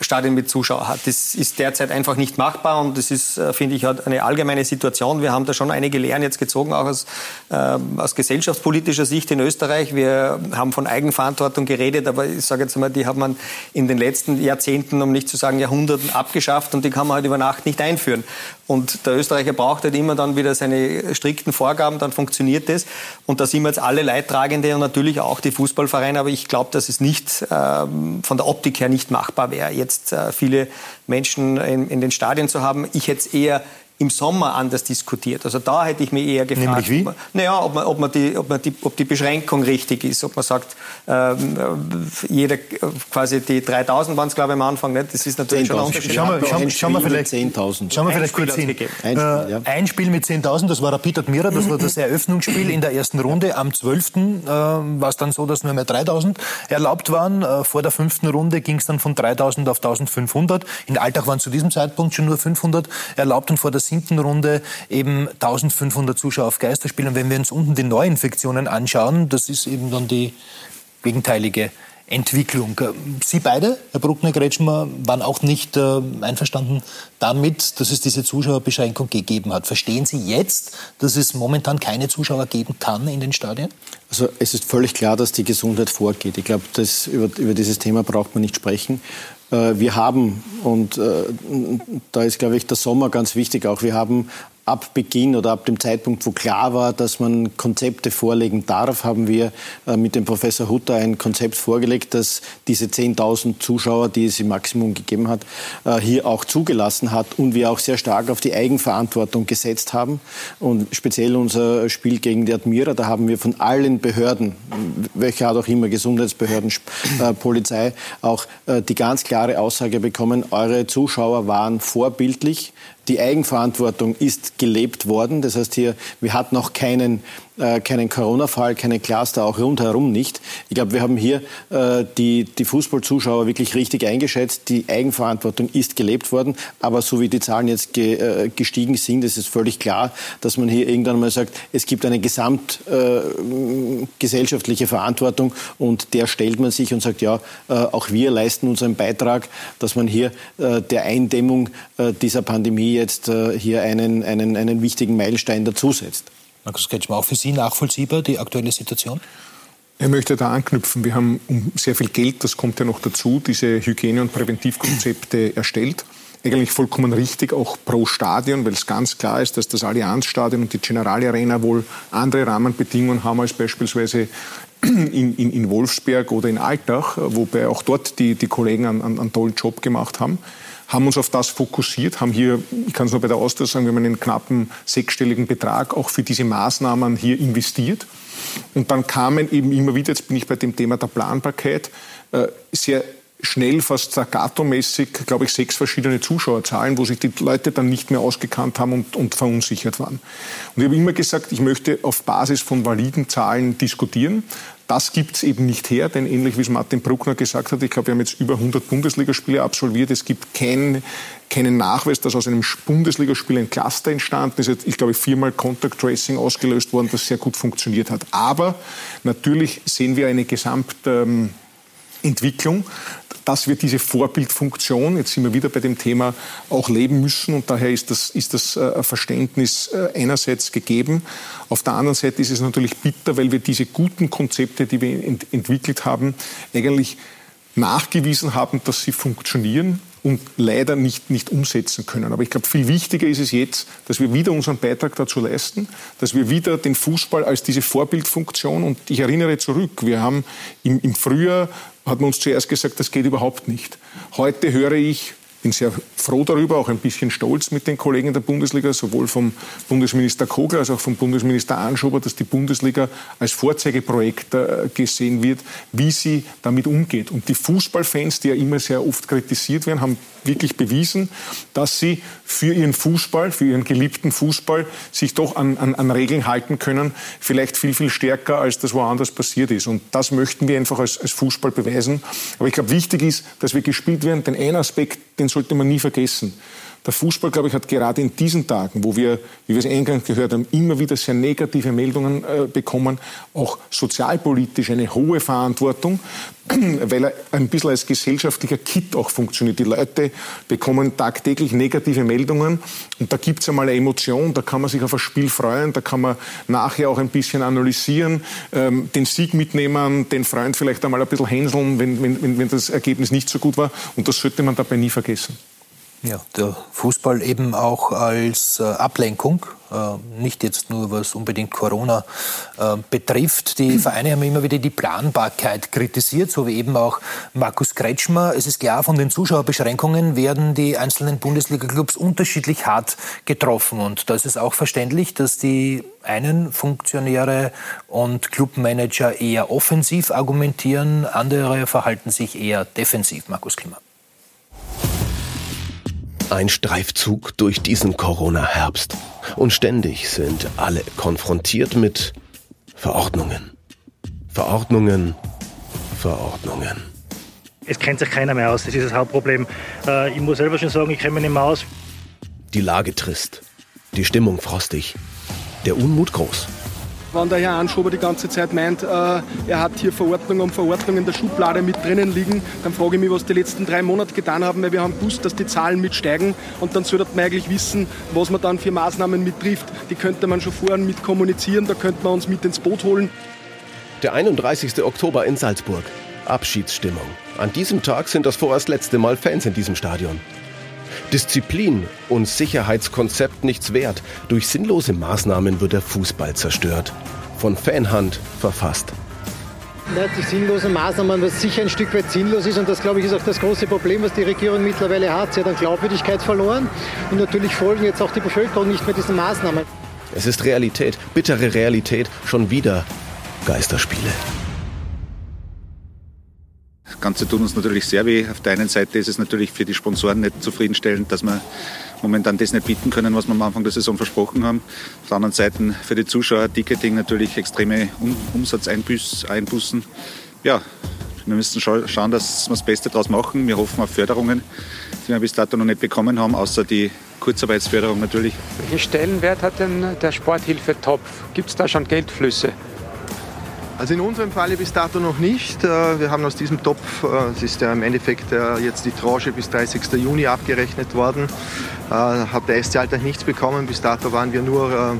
Stadien mit Zuschauern hat. Das ist derzeit einfach nicht machbar und das ist, äh, finde ich, eine allgemeine Situation. Wir haben da schon einige Lehren jetzt gezogen, auch aus, äh, aus gesellschaftspolitischer Sicht in Österreich. Wir haben von Eigenverantwortung geredet, aber ich sage jetzt mal, die hat man in den letzten Jahrzehnten, um nicht zu sagen Jahrhunderten, abgeschafft und die kann man halt über Nacht nicht einführen. Und der Österreicher braucht halt immer dann wieder seine strikten Vorgaben, dann funktioniert das. Und da sind wir jetzt alle Leidtragende und natürlich auch die Fußballvereine, aber ich glaube, dass es nicht ähm, von der Optik her nicht machbar wäre, jetzt äh, viele Menschen in, in den Stadien zu haben. Ich hätte es eher im Sommer anders diskutiert. Also da hätte ich mir eher gefragt, Nämlich wie? Naja, ob, man, ob, man die, ob, man die, ob die Beschränkung richtig ist, ob man sagt, ähm, äh, jeder quasi die 3000 waren es glaube ich am Anfang, nicht? das ist natürlich schon unterschiedlich. Schauen wir, schauen, schauen wir vielleicht 10.000. Schauen wir vielleicht kurz hin. Ein Spiel, äh, ja. ein Spiel mit 10.000, das war Rapid Admira, das war das Eröffnungsspiel in der ersten Runde. Am 12. Äh, war es dann so, dass nur mehr 3.000 erlaubt waren. Äh, vor der fünften Runde ging es dann von 3.000 auf 1.500. In Alltag waren zu diesem Zeitpunkt schon nur 500 erlaubt und vor der siebten Runde eben 1500 Zuschauer auf Geisterspielen. Und wenn wir uns unten die Neuinfektionen anschauen, das ist eben dann die gegenteilige Entwicklung. Sie beide, Herr Bruckner-Gretschmer, waren auch nicht äh, einverstanden damit, dass es diese Zuschauerbeschränkung gegeben hat. Verstehen Sie jetzt, dass es momentan keine Zuschauer geben kann in den Stadien? Also es ist völlig klar, dass die Gesundheit vorgeht. Ich glaube, über, über dieses Thema braucht man nicht sprechen. Äh, wir haben, und äh, da ist, glaube ich, der Sommer ganz wichtig auch, wir haben ab Beginn oder ab dem Zeitpunkt, wo klar war, dass man Konzepte vorlegen darf, haben wir äh, mit dem Professor Hutter ein Konzept vorgelegt, das diese 10.000 Zuschauer, die es im Maximum gegeben hat, äh, hier auch zugelassen hat und wir auch sehr stark auf die Eigenverantwortung gesetzt haben. Und speziell unser Spiel gegen die Admira, da haben wir von allen Behörden, welche hat auch immer Gesundheitsbehörden, äh, Polizei, auch die ganz klare Aussage bekommen, eure Zuschauer waren vorbildlich die Eigenverantwortung ist gelebt worden. Das heißt hier, wir hatten noch keinen äh, keinen Corona-Fall, keinen Cluster, auch rundherum nicht. Ich glaube, wir haben hier äh, die, die Fußballzuschauer wirklich richtig eingeschätzt. Die Eigenverantwortung ist gelebt worden. Aber so wie die Zahlen jetzt ge, äh, gestiegen sind, ist es völlig klar, dass man hier irgendwann mal sagt, es gibt eine gesamtgesellschaftliche äh, Verantwortung und der stellt man sich und sagt, ja, äh, auch wir leisten unseren Beitrag, dass man hier äh, der Eindämmung dieser Pandemie jetzt hier einen, einen, einen wichtigen Meilenstein dazusetzt. Markus Kretschmer, auch für Sie nachvollziehbar, die aktuelle Situation? Ich möchte da anknüpfen. Wir haben um sehr viel Geld, das kommt ja noch dazu, diese Hygiene- und Präventivkonzepte erstellt. Eigentlich vollkommen richtig, auch pro Stadion, weil es ganz klar ist, dass das Allianzstadion und die Generali Arena wohl andere Rahmenbedingungen haben als beispielsweise in, in, in Wolfsberg oder in Altach, wobei auch dort die, die Kollegen einen, einen tollen Job gemacht haben haben uns auf das fokussiert, haben hier, ich kann es nur bei der Austria sagen, wir haben einen knappen sechsstelligen Betrag auch für diese Maßnahmen hier investiert. Und dann kamen eben immer wieder, jetzt bin ich bei dem Thema der Planbarkeit, äh, sehr schnell, fast staccato-mäßig, glaube ich, sechs verschiedene Zuschauerzahlen, wo sich die Leute dann nicht mehr ausgekannt haben und, und verunsichert waren. Und ich habe immer gesagt, ich möchte auf Basis von validen Zahlen diskutieren. Das gibt es eben nicht her, denn ähnlich wie es Martin Bruckner gesagt hat, ich glaube, wir haben jetzt über 100 Bundesligaspiele absolviert. Es gibt kein, keinen Nachweis, dass aus einem Bundesligaspiel ein Cluster entstanden ist. Ich glaube, viermal Contact Tracing ausgelöst worden, das sehr gut funktioniert hat. Aber natürlich sehen wir eine Gesamtentwicklung, ähm, dass wir diese Vorbildfunktion, jetzt sind wir wieder bei dem Thema, auch leben müssen. Und daher ist das, ist das äh, Verständnis äh, einerseits gegeben. Auf der anderen Seite ist es natürlich bitter, weil wir diese guten Konzepte, die wir ent entwickelt haben, eigentlich nachgewiesen haben, dass sie funktionieren und leider nicht, nicht umsetzen können. Aber ich glaube, viel wichtiger ist es jetzt, dass wir wieder unseren Beitrag dazu leisten, dass wir wieder den Fußball als diese Vorbildfunktion und ich erinnere zurück, wir haben im, im Frühjahr hat man uns zuerst gesagt, das geht überhaupt nicht. Heute höre ich bin sehr froh darüber, auch ein bisschen stolz mit den Kollegen der Bundesliga, sowohl vom Bundesminister Kogler als auch vom Bundesminister Anschober, dass die Bundesliga als Vorzeigeprojekt äh, gesehen wird, wie sie damit umgeht. Und die Fußballfans, die ja immer sehr oft kritisiert werden, haben wirklich bewiesen, dass sie für ihren Fußball, für ihren geliebten Fußball sich doch an, an, an Regeln halten können, vielleicht viel, viel stärker, als das woanders passiert ist. Und das möchten wir einfach als, als Fußball beweisen. Aber ich glaube, wichtig ist, dass wir gespielt werden. Den einen Aspekt, den sollte man nie vergessen. Der Fußball, glaube ich, hat gerade in diesen Tagen, wo wir, wie wir es eingangs gehört haben, immer wieder sehr negative Meldungen äh, bekommen, auch sozialpolitisch eine hohe Verantwortung, weil er ein bisschen als gesellschaftlicher Kit auch funktioniert. Die Leute bekommen tagtäglich negative Meldungen und da gibt es einmal eine Emotion, da kann man sich auf ein Spiel freuen, da kann man nachher auch ein bisschen analysieren, ähm, den Sieg mitnehmen, den Freund vielleicht einmal ein bisschen hänseln, wenn, wenn, wenn das Ergebnis nicht so gut war und das sollte man dabei nie vergessen. Ja, der Fußball eben auch als äh, Ablenkung, äh, nicht jetzt nur was unbedingt Corona äh, betrifft. Die Vereine haben immer wieder die Planbarkeit kritisiert, so wie eben auch Markus Kretschmer. Es ist klar, von den Zuschauerbeschränkungen werden die einzelnen Bundesliga-Clubs unterschiedlich hart getroffen. Und da ist es auch verständlich, dass die einen Funktionäre und Clubmanager eher offensiv argumentieren, andere verhalten sich eher defensiv. Markus Klimmer. Ein Streifzug durch diesen Corona-Herbst. Und ständig sind alle konfrontiert mit Verordnungen. Verordnungen, Verordnungen. Es kennt sich keiner mehr aus, das ist das Hauptproblem. Äh, ich muss selber schon sagen, ich kenne mich nicht mehr aus. Die Lage trist, die Stimmung frostig, der Unmut groß. Wenn der Herr Anschober die ganze Zeit meint, äh, er hat hier Verordnung um Verordnung in der Schublade mit drinnen liegen, dann frage ich mich, was die letzten drei Monate getan haben, weil wir haben gewusst, dass die Zahlen mitsteigen und dann sollte man eigentlich wissen, was man dann für Maßnahmen mittrifft. Die könnte man schon vorher mit kommunizieren, da könnte man uns mit ins Boot holen. Der 31. Oktober in Salzburg. Abschiedsstimmung. An diesem Tag sind das vorerst letzte Mal Fans in diesem Stadion. Disziplin und Sicherheitskonzept nichts wert. Durch sinnlose Maßnahmen wird der Fußball zerstört. Von Fanhand verfasst. Ja, die sinnlosen Maßnahmen, was sicher ein Stück weit sinnlos ist und das, glaube ich, ist auch das große Problem, was die Regierung mittlerweile hat. Sie hat an Glaubwürdigkeit verloren und natürlich folgen jetzt auch die Bevölkerung nicht mehr diesen Maßnahmen. Es ist Realität, bittere Realität, schon wieder Geisterspiele. Das Ganze tut uns natürlich sehr weh. Auf der einen Seite ist es natürlich für die Sponsoren nicht zufriedenstellend, dass wir momentan das nicht bieten können, was wir am Anfang der Saison versprochen haben. Auf der anderen Seite für die Zuschauer Ticketing natürlich extreme Umsatzeinbußen. Ja, wir müssen schauen, dass wir das Beste daraus machen. Wir hoffen auf Förderungen, die wir bis dato noch nicht bekommen haben, außer die Kurzarbeitsförderung natürlich. Welchen Stellenwert hat denn der Sporthilfetopf? Gibt es da schon Geldflüsse? Also in unserem Falle bis dato noch nicht. Äh, wir haben aus diesem Topf, äh, es ist ja im Endeffekt äh, jetzt die Tranche bis 30. Juni abgerechnet worden, hat der SC Alltag nichts bekommen. Bis dato waren wir nur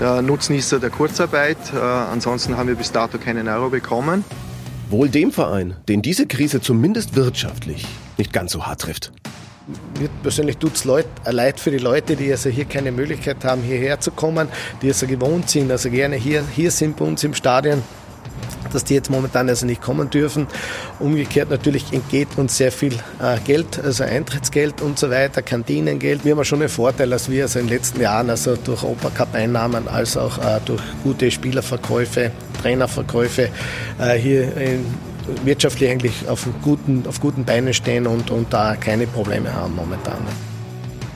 Nutznießer der Kurzarbeit. Ansonsten haben wir bis dato keinen Euro bekommen. Wohl dem Verein, den diese Krise zumindest wirtschaftlich nicht ganz so hart trifft. Mir persönlich tut es leid für die Leute, die also hier keine Möglichkeit haben, hierher zu kommen, die also gewohnt sind, also gerne hier, hier sind bei uns im Stadion dass die jetzt momentan also nicht kommen dürfen. Umgekehrt natürlich entgeht uns sehr viel äh, Geld, also Eintrittsgeld und so weiter, Kantinengeld. Wir haben schon einen Vorteil, dass wir also in den letzten Jahren also durch Opercup-Einnahmen als auch äh, durch gute Spielerverkäufe, Trainerverkäufe äh, hier in, wirtschaftlich eigentlich auf guten, auf guten Beinen stehen und, und da keine Probleme haben momentan.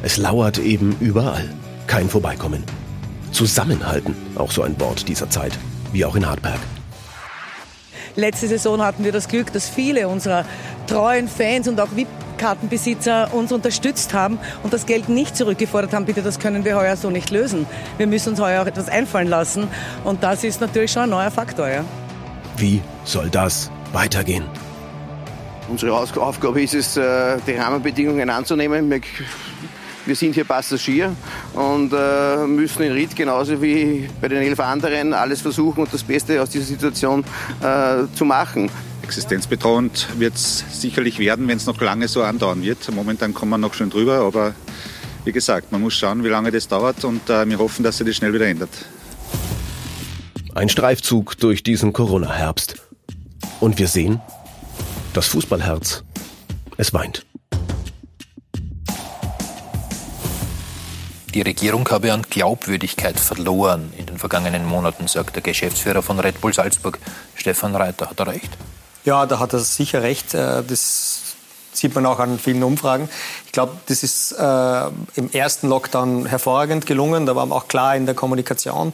Es lauert eben überall. Kein Vorbeikommen. Zusammenhalten, auch so ein Wort dieser Zeit, wie auch in Hartberg. Letzte Saison hatten wir das Glück, dass viele unserer treuen Fans und auch VIP-Kartenbesitzer uns unterstützt haben und das Geld nicht zurückgefordert haben. Bitte, das können wir heuer so nicht lösen. Wir müssen uns heuer auch etwas einfallen lassen und das ist natürlich schon ein neuer Faktor. Ja. Wie soll das weitergehen? Unsere Aufgabe ist es, äh, die Rahmenbedingungen anzunehmen. Wir sind hier Passagier und äh, müssen in Ried genauso wie bei den elf anderen alles versuchen und das Beste aus dieser Situation äh, zu machen. Existenzbedrohend wird es sicherlich werden, wenn es noch lange so andauern wird. Momentan kommen wir noch schön drüber, aber wie gesagt, man muss schauen, wie lange das dauert und wir hoffen, dass sich das schnell wieder ändert. Ein Streifzug durch diesen Corona-Herbst. Und wir sehen, das Fußballherz, es weint. Die Regierung habe an Glaubwürdigkeit verloren in den vergangenen Monaten, sagt der Geschäftsführer von Red Bull Salzburg, Stefan Reiter. Hat er recht? Ja, da hat er sicher recht. Äh, das sieht man auch an vielen Umfragen. Ich glaube, das ist äh, im ersten Lockdown hervorragend gelungen. Da waren wir auch klar in der Kommunikation.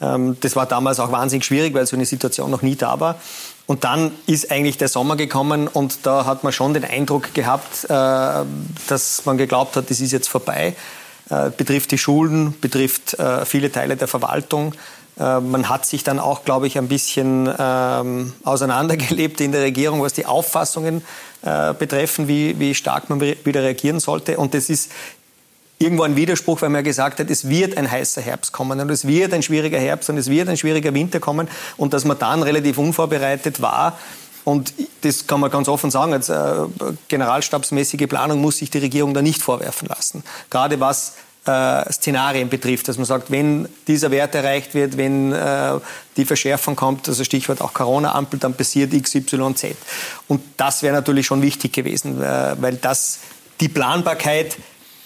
Ähm, das war damals auch wahnsinnig schwierig, weil so eine Situation noch nie da war. Und dann ist eigentlich der Sommer gekommen und da hat man schon den Eindruck gehabt, äh, dass man geglaubt hat, das ist jetzt vorbei. Äh, betrifft die Schulen, betrifft äh, viele Teile der Verwaltung. Man hat sich dann auch, glaube ich, ein bisschen ähm, auseinandergelebt in der Regierung, was die Auffassungen betreffen, wie, wie stark man wieder reagieren sollte. Und das ist irgendwo ein Widerspruch, weil man gesagt hat, es wird ein heißer Herbst kommen und es wird ein schwieriger Herbst und es wird ein schwieriger Winter kommen und dass man dann relativ unvorbereitet war. Und das kann man ganz offen sagen, als äh, generalstabsmäßige Planung muss sich die Regierung da nicht vorwerfen lassen. Gerade was äh, Szenarien betrifft, dass man sagt, wenn dieser Wert erreicht wird, wenn äh, die Verschärfung kommt, also Stichwort auch Corona-Ampel, dann passiert X, Y, Z. Und das wäre natürlich schon wichtig gewesen, äh, weil das die Planbarkeit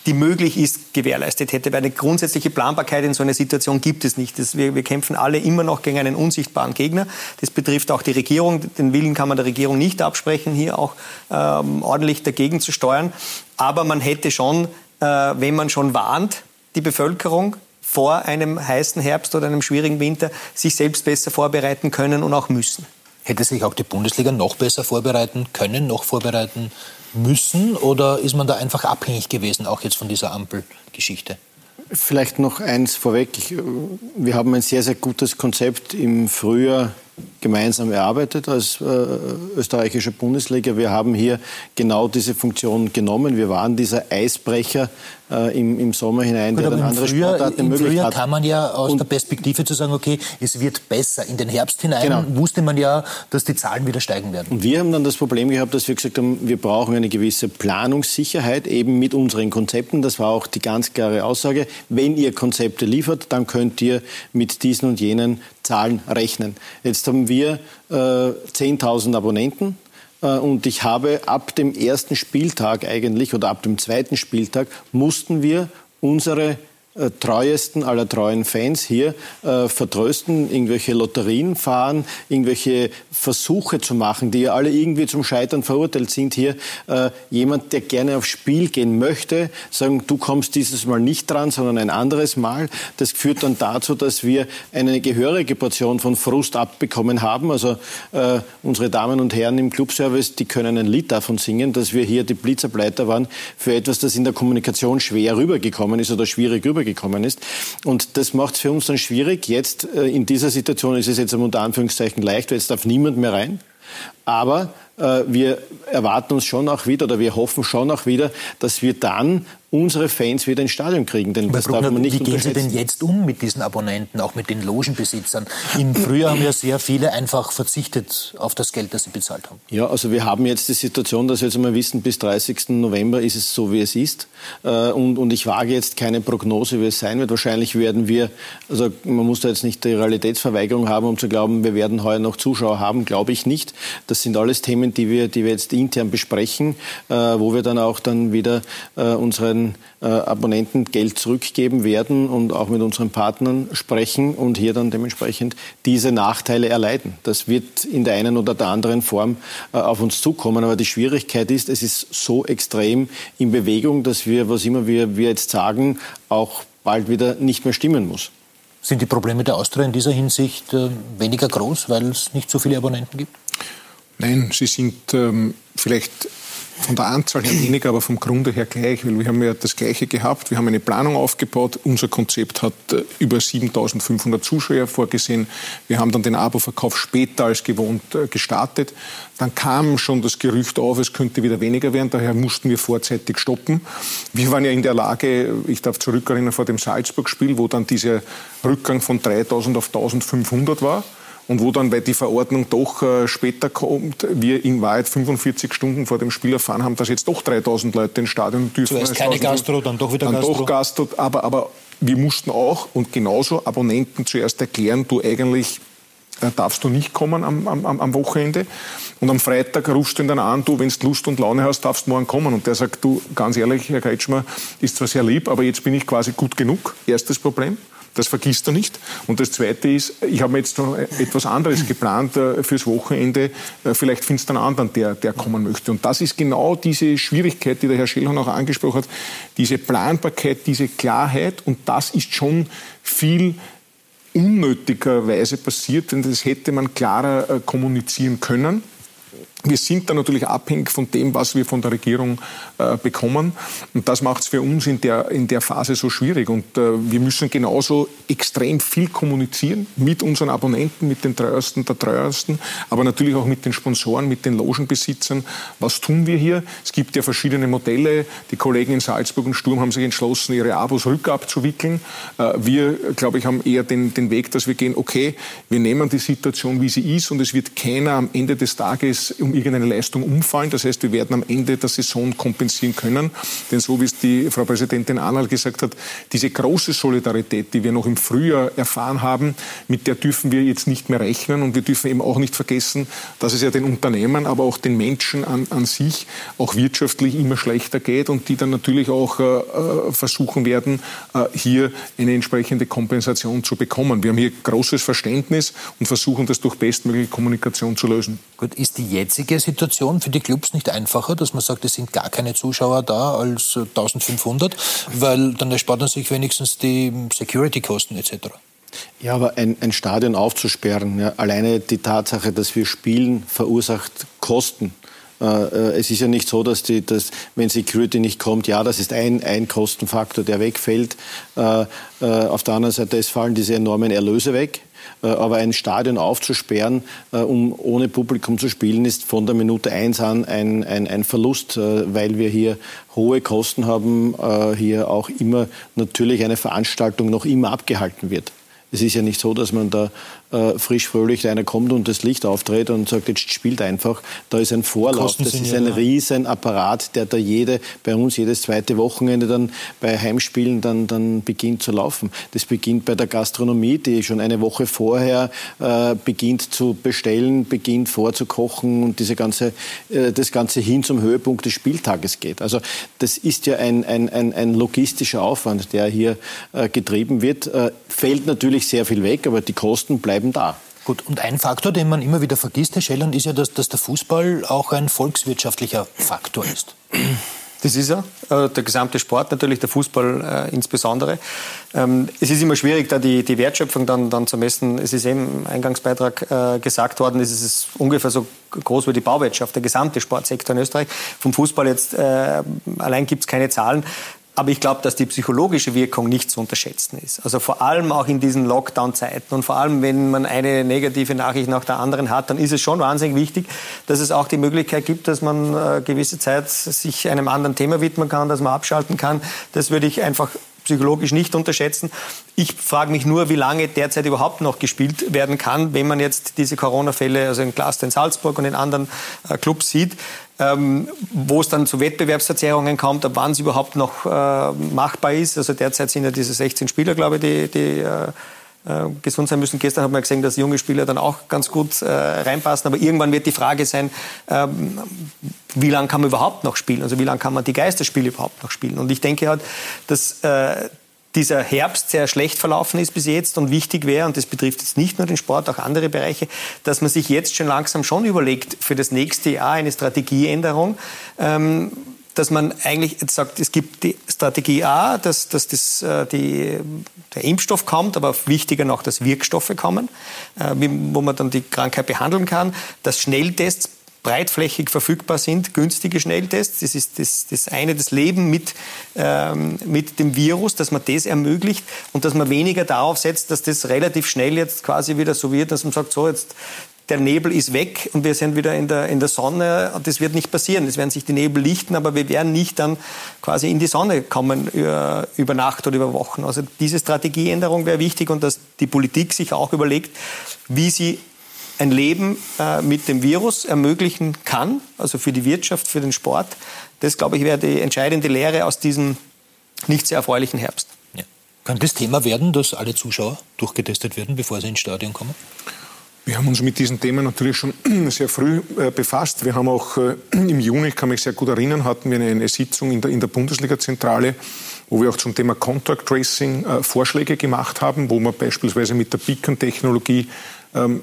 die möglich ist, gewährleistet hätte. Weil eine grundsätzliche Planbarkeit in so einer Situation gibt es nicht. Das, wir, wir, kämpfen alle immer noch gegen einen unsichtbaren Gegner. Das betrifft auch die Regierung. Den Willen kann man der Regierung nicht absprechen, hier auch ähm, ordentlich dagegen zu steuern. Aber man hätte schon, äh, wenn man schon warnt, die Bevölkerung vor einem heißen Herbst oder einem schwierigen Winter, sich selbst besser vorbereiten können und auch müssen. Hätte sich auch die Bundesliga noch besser vorbereiten können, noch vorbereiten müssen? Oder ist man da einfach abhängig gewesen, auch jetzt von dieser Ampelgeschichte? Vielleicht noch eins vorweg. wir haben ein sehr, sehr gutes Konzept im Frühjahr gemeinsam erarbeitet als äh, österreichische Bundesliga. Wir haben hier genau diese Funktion genommen. Wir waren dieser Eisbrecher äh, im, im, Sommer hinein, Gut, der dann andere Frühjahr, Sportarten Im Frühjahr hat. kann man ja aus und der Perspektive zu sagen, okay, es wird besser. In den Herbst hinein genau. wusste man ja, dass die Zahlen wieder steigen werden. Und wir haben dann das Problem gehabt, dass wir gesagt haben, wir brauchen eine gewisse Planungssicherheit eben mit unseren Konzepten. Das war auch die ganz klare Aussage. Wenn ihr Konzepte liefert, dann könnt ihr mit diesen und jenen Zahlen rechnen. Jetzt haben wir äh, 10.000 Abonnenten. Äh, und ich habe ab dem ersten Spieltag eigentlich oder ab dem zweiten Spieltag mussten wir unsere äh, treuesten aller treuen Fans hier äh, vertrösten, irgendwelche Lotterien fahren, irgendwelche Versuche zu machen, die ja alle irgendwie zum Scheitern verurteilt sind. Hier äh, jemand, der gerne aufs Spiel gehen möchte, sagen, du kommst dieses Mal nicht dran, sondern ein anderes Mal. Das führt dann dazu, dass wir eine gehörige Portion von Frust abbekommen haben. Also äh, unsere Damen und Herren im Clubservice, die können ein Lied davon singen, dass wir hier die Blitzableiter waren für etwas, das in der Kommunikation schwer rübergekommen ist oder schwierig rübergekommen rübergekommen ist. Und das macht es für uns dann schwierig. Jetzt äh, in dieser Situation ist es jetzt unter Anführungszeichen leicht, weil jetzt darf niemand mehr rein. Aber äh, wir erwarten uns schon auch wieder oder wir hoffen schon auch wieder, dass wir dann unsere Fans wieder ins Stadion kriegen. Denn das Bruckner, darf man nicht wie gehen Sie denn jetzt um mit diesen Abonnenten, auch mit den Logenbesitzern? Im Frühjahr haben ja sehr viele einfach verzichtet auf das Geld, das sie bezahlt haben. Ja, also wir haben jetzt die Situation, dass wir jetzt einmal wissen, bis 30. November ist es so, wie es ist. Äh, und, und ich wage jetzt keine Prognose, wie es sein wird. Wahrscheinlich werden wir, also man muss da jetzt nicht die Realitätsverweigerung haben, um zu glauben, wir werden heuer noch Zuschauer haben, glaube ich nicht. Das sind alles Themen, die wir, die wir jetzt intern besprechen, äh, wo wir dann auch dann wieder äh, unseren unseren äh, Abonnenten Geld zurückgeben werden und auch mit unseren Partnern sprechen und hier dann dementsprechend diese Nachteile erleiden. Das wird in der einen oder der anderen Form äh, auf uns zukommen. Aber die Schwierigkeit ist, es ist so extrem in Bewegung, dass wir, was immer wir, wir jetzt sagen, auch bald wieder nicht mehr stimmen muss. Sind die Probleme der Austria in dieser Hinsicht äh, weniger groß, weil es nicht so viele Abonnenten gibt? Nein, sie sind ähm, vielleicht von der Anzahl her weniger, aber vom Grunde her gleich, weil wir haben ja das Gleiche gehabt. Wir haben eine Planung aufgebaut. Unser Konzept hat äh, über 7.500 Zuschauer vorgesehen. Wir haben dann den Abo-Verkauf später als gewohnt äh, gestartet. Dann kam schon das Gerücht auf, es könnte wieder weniger werden. Daher mussten wir vorzeitig stoppen. Wir waren ja in der Lage, ich darf zurückerinnern vor dem Salzburg-Spiel, wo dann dieser Rückgang von 3.000 auf 1.500 war und wo dann, weil die Verordnung doch äh, später kommt, wir in Wahrheit 45 Stunden vor dem Spiel erfahren haben, dass jetzt doch 3000 Leute ins Stadion dürfen. Zuerst keine Gastro, dann doch wieder dann Gastro. Doch Gastro aber, aber wir mussten auch und genauso Abonnenten zuerst erklären, du eigentlich äh, darfst du nicht kommen am, am, am Wochenende. Und am Freitag rufst du ihn dann an, du, wenn du Lust und Laune hast, darfst du morgen kommen. Und der sagt, du, ganz ehrlich, Herr Kretschmer, ist zwar sehr lieb, aber jetzt bin ich quasi gut genug. Erstes Problem. Das vergisst du nicht. Und das Zweite ist, ich habe mir jetzt noch etwas anderes geplant äh, fürs Wochenende. Äh, vielleicht findest du einen anderen, der, der kommen möchte. Und das ist genau diese Schwierigkeit, die der Herr Schellhorn auch angesprochen hat. Diese Planbarkeit, diese Klarheit. Und das ist schon viel unnötigerweise passiert, denn das hätte man klarer äh, kommunizieren können. Wir sind da natürlich abhängig von dem, was wir von der Regierung äh, bekommen. Und das macht es für uns in der, in der Phase so schwierig. Und äh, wir müssen genauso extrem viel kommunizieren mit unseren Abonnenten, mit den Treuesten der Treuesten, aber natürlich auch mit den Sponsoren, mit den Logenbesitzern. Was tun wir hier? Es gibt ja verschiedene Modelle. Die Kollegen in Salzburg und Sturm haben sich entschlossen, ihre Abos rückabzuwickeln. Äh, wir, glaube ich, haben eher den, den Weg, dass wir gehen, okay, wir nehmen die Situation, wie sie ist und es wird keiner am Ende des Tages um irgendeine Leistung umfallen. Das heißt, wir werden am Ende der Saison kompensieren können. Denn so wie es die Frau Präsidentin Anhalt gesagt hat, diese große Solidarität, die wir noch im Frühjahr erfahren haben, mit der dürfen wir jetzt nicht mehr rechnen. Und wir dürfen eben auch nicht vergessen, dass es ja den Unternehmen, aber auch den Menschen an, an sich auch wirtschaftlich immer schlechter geht und die dann natürlich auch äh, äh versuchen werden, äh, hier eine entsprechende Kompensation zu bekommen. Wir haben hier großes Verständnis und versuchen das durch bestmögliche Kommunikation zu lösen. Gut, ist die jetzige Situation für die Clubs nicht einfacher, dass man sagt, es sind gar keine Zuschauer da als 1500, weil dann erspart man sich wenigstens die Security-Kosten etc. Ja, aber ein, ein Stadion aufzusperren, ja, alleine die Tatsache, dass wir spielen, verursacht Kosten. es ist ja nicht so, dass, die, dass wenn Security nicht kommt, ja, das ist ein, ein Kostenfaktor, der wegfällt. auf der anderen Seite, es fallen diese enormen Erlöse weg. Äh, aber ein Stadion aufzusperren, äh, um ohne Publikum zu spielen, ist von der Minute 1 an ein, ein, ein Verlust, äh, weil wir hier hohe Kosten haben, hier auch immer natürlich eine Veranstaltung noch immer abgehalten wird. Es ist ja nicht so, dass man da äh, frisch fröhlich einer kommt und das Licht aufdreht und sagt, jetzt spielt einfach. Da ist ein Vorlauf. Das ist ein Riesenapparat, der da jede, bei uns jedes zweite Wochenende dann bei Heimspielen dann, dann beginnt zu laufen. Das beginnt bei der Gastronomie, die schon eine Woche vorher äh, beginnt zu bestellen, beginnt vorzukochen und diese ganze, äh, das Ganze hin zum Höhepunkt des Spieltages geht. Also das ist ja ein, ein, ein, ein logistischer Aufwand, der hier äh, getrieben wird. Äh, fällt natürlich sehr viel weg, aber die Kosten bleiben bleiben da. Gut, und ein Faktor, den man immer wieder vergisst, Herr Schelland, ist ja, dass, dass der Fußball auch ein volkswirtschaftlicher Faktor ist. Das ist er, äh, der gesamte Sport, natürlich der Fußball äh, insbesondere. Ähm, es ist immer schwierig, da die, die Wertschöpfung dann, dann zu messen. Es ist eben im Eingangsbeitrag äh, gesagt worden, es ist ungefähr so groß wie die Bauwirtschaft, der gesamte Sportsektor in Österreich. Vom Fußball jetzt äh, allein gibt es keine Zahlen. Aber ich glaube, dass die psychologische Wirkung nicht zu unterschätzen ist. Also vor allem auch in diesen Lockdown-Zeiten und vor allem, wenn man eine negative Nachricht nach der anderen hat, dann ist es schon wahnsinnig wichtig, dass es auch die Möglichkeit gibt, dass man äh, gewisse Zeit sich einem anderen Thema widmen kann, dass man abschalten kann. Das würde ich einfach psychologisch nicht unterschätzen. Ich frage mich nur, wie lange derzeit überhaupt noch gespielt werden kann, wenn man jetzt diese Corona-Fälle, also in Glasgow in Salzburg und in anderen äh, Clubs sieht ähm, wo es dann zu Wettbewerbsverzerrungen kommt, ab wann es überhaupt noch äh, machbar ist. Also derzeit sind ja diese 16 Spieler, glaube ich, die, die äh, äh, gesund sein müssen. Gestern hat man gesehen, dass junge Spieler dann auch ganz gut äh, reinpassen. Aber irgendwann wird die Frage sein, ähm, wie lange kann man überhaupt noch spielen? Also wie lange kann man die Geisterspiele überhaupt noch spielen? Und ich denke halt, dass äh, dieser Herbst sehr schlecht verlaufen ist bis jetzt und wichtig wäre, und das betrifft jetzt nicht nur den Sport, auch andere Bereiche, dass man sich jetzt schon langsam schon überlegt, für das nächste Jahr eine Strategieänderung, ähm, dass man eigentlich sagt, es gibt die Strategie A, dass, dass das, äh, die, der Impfstoff kommt, aber wichtiger noch, dass Wirkstoffe kommen, äh, wo man dann die Krankheit behandeln kann, dass Schnelltests breitflächig verfügbar sind, günstige Schnelltests. Das ist das, das eine, das Leben mit, ähm, mit dem Virus, dass man das ermöglicht und dass man weniger darauf setzt, dass das relativ schnell jetzt quasi wieder so wird, dass man sagt, so jetzt der Nebel ist weg und wir sind wieder in der, in der Sonne. Das wird nicht passieren. Es werden sich die Nebel lichten, aber wir werden nicht dann quasi in die Sonne kommen über, über Nacht oder über Wochen. Also diese Strategieänderung wäre wichtig und dass die Politik sich auch überlegt, wie sie ein Leben äh, mit dem Virus ermöglichen kann, also für die Wirtschaft, für den Sport. Das, glaube ich, wäre die entscheidende Lehre aus diesem nicht sehr erfreulichen Herbst. Ja. Kann das Thema werden, dass alle Zuschauer durchgetestet werden, bevor sie ins Stadion kommen? Wir haben uns mit diesen Themen natürlich schon sehr früh äh, befasst. Wir haben auch äh, im Juni, ich kann mich sehr gut erinnern, hatten wir eine, eine Sitzung in der, in der Bundesliga-Zentrale, wo wir auch zum Thema Contact Tracing äh, Vorschläge gemacht haben, wo man beispielsweise mit der Beacon-Technologie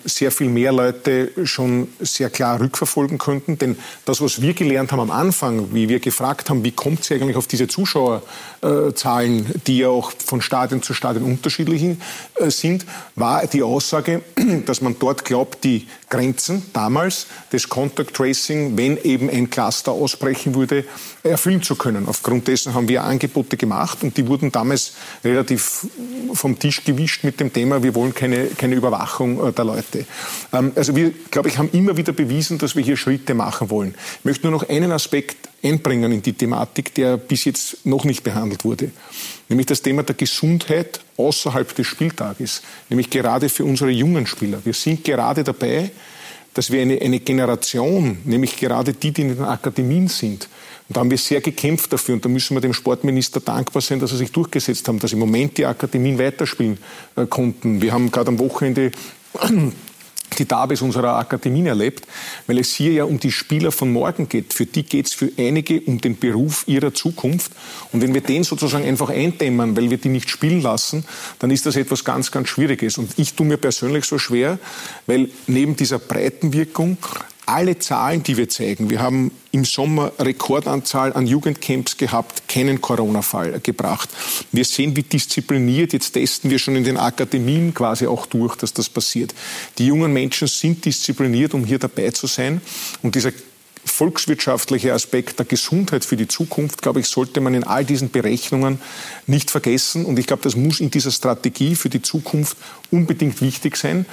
sehr viel mehr Leute schon sehr klar rückverfolgen könnten. Denn das, was wir gelernt haben am Anfang, wie wir gefragt haben, wie kommt sie eigentlich auf diese Zuschauerzahlen, die ja auch von Stadion zu Stadion unterschiedlich äh, sind, war die Aussage, dass man dort glaubt, die Grenzen damals des Contact Tracing, wenn eben ein Cluster ausbrechen würde, erfüllen zu können. Aufgrund dessen haben wir Angebote gemacht und die wurden damals relativ vom Tisch gewischt mit dem Thema, wir wollen keine, keine Überwachung äh, der Leute. Ähm, also wir, glaube ich, haben immer wieder bewiesen, dass wir hier Schritte machen wollen. Ich möchte nur noch einen Aspekt einbringen in die Thematik, der bis jetzt noch nicht behandelt wurde, nämlich das Thema der Gesundheit außerhalb des Spieltages, nämlich gerade für unsere jungen Spieler. Wir sind gerade dabei, dass wir eine, eine Generation, nämlich gerade die, die in den Akademien sind, und da haben wir sehr gekämpft dafür. Und da müssen wir dem Sportminister dankbar sein, dass er sich durchgesetzt haben, dass im Moment die Akademien weiterspielen äh, konnten. Wir haben gerade am Wochenende die Dabes unserer Akademien erlebt, weil es hier ja um die Spieler von morgen geht. Für die geht es für einige um den Beruf ihrer Zukunft. Und wenn wir den sozusagen einfach eindämmern, weil wir die nicht spielen lassen, dann ist das etwas ganz, ganz Schwieriges. Und ich tue mir persönlich so schwer, weil neben dieser Breitenwirkung alle Zahlen, die wir zeigen, wir haben im Sommer Rekordanzahl an Jugendcamps gehabt, keinen Corona-Fall gebracht. Wir sehen, wie diszipliniert, jetzt testen wir schon in den Akademien quasi auch durch, dass das passiert. Die jungen Menschen sind diszipliniert, um hier dabei zu sein. Und dieser volkswirtschaftliche Aspekt der Gesundheit für die Zukunft, glaube ich, sollte man in all diesen Berechnungen nicht vergessen. Und ich glaube, das muss in dieser Strategie für die Zukunft unbedingt wichtig sein.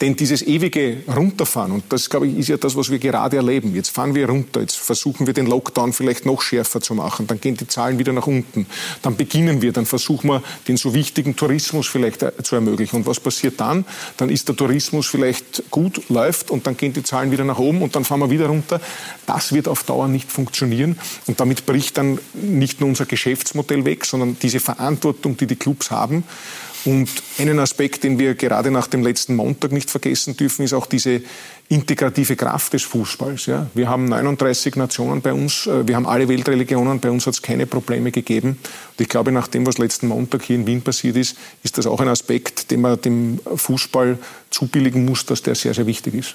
Denn dieses ewige Runterfahren, und das, glaube ich, ist ja das, was wir gerade erleben. Jetzt fahren wir runter, jetzt versuchen wir den Lockdown vielleicht noch schärfer zu machen, dann gehen die Zahlen wieder nach unten. Dann beginnen wir, dann versuchen wir, den so wichtigen Tourismus vielleicht äh, zu ermöglichen. Und was passiert dann? Dann ist der Tourismus vielleicht gut, läuft und dann gehen die Zahlen wieder nach oben und dann fahren wir wieder runter. Das wird auf Dauer nicht funktionieren. Und damit bricht dann nicht nur unser Geschäftsmodell weg, sondern diese Verantwortung, die die Clubs haben. Und einen Aspekt, den wir gerade nach dem letzten Montag nicht vergessen dürfen, ist auch diese integrative Kraft des Fußballs. Ja. Wir haben 39 Nationen bei uns, äh, wir haben alle Weltreligionen, bei uns hat es keine Probleme gegeben. Und ich glaube, nach dem, was letzten Montag hier in Wien passiert ist, ist das auch ein Aspekt, den man dem Fußball zubilligen muss, dass der sehr, sehr wichtig ist.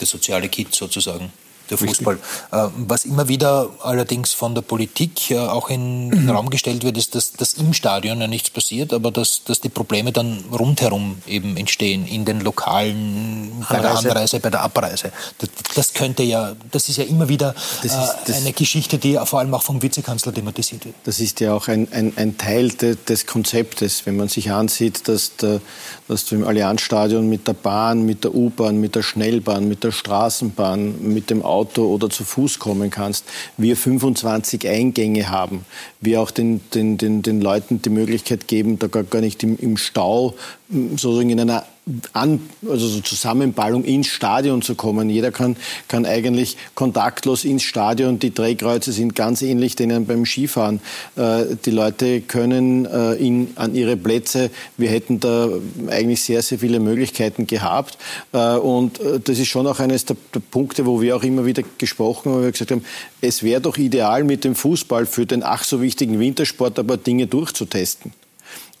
Der soziale Kit sozusagen der Fußball. Richtig. Äh, was immer wieder allerdings von der Politik äh, auch in den Raum gestellt wird, ist, dass, dass im Stadion ja nichts passiert, aber dass, dass die Probleme dann rundherum eben entstehen, in den Lokalen, bei der Anreise, bei der Abreise. Das, das, könnte ja, das ist ja immer wieder das ist, das eine Geschichte, die vor allem auch vom Vizekanzler thematisiert wird. Das ist ja auch ein, ein, ein Teil de, des Konzeptes, wenn man sich ansieht, dass, der, dass du im Allianzstadion mit der Bahn, mit der U-Bahn, mit der Schnellbahn, mit der Straßenbahn, mit dem Auto Auto oder zu Fuß kommen kannst, wir 25 Eingänge haben, wir auch den, den, den, den Leuten die Möglichkeit geben, da gar, nicht im, im Stau sozusagen in einer an, also so Zusammenballung ins Stadion zu kommen. Jeder kann, kann eigentlich kontaktlos ins Stadion. Die Drehkreuze sind ganz ähnlich denen beim Skifahren. Äh, die Leute können äh, in, an ihre Plätze. Wir hätten da eigentlich sehr, sehr viele Möglichkeiten gehabt. Äh, und äh, das ist schon auch eines der, der, Punkte, wo wir auch immer wieder gesprochen haben, wo wir gesagt haben, es wäre doch ideal mit dem Fußball für den ach so wichtigen Wintersport aber Dinge durchzutesten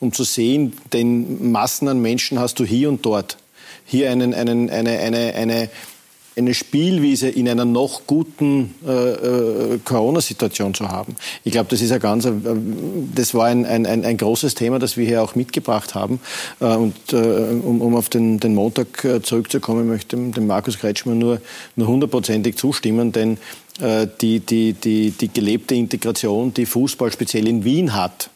um zu sehen, den Massen an Menschen hast du hier und dort. Hier einen, einen, eine, eine, eine, eine Spielwiese in einer noch guten äh, äh, Corona-Situation zu haben. Ich glaube, das ist ein ganz, äh, das war ein, ein, ein, großes Thema, das wir hier auch mitgebracht haben. Äh, und äh, um, um, auf den, den Montag äh, zurückzukommen, möchte ich dem Markus Kretschmann nur, nur hundertprozentig zustimmen, denn die, die, die, die gelebte Integration, die Fußball speziell in Wien hat,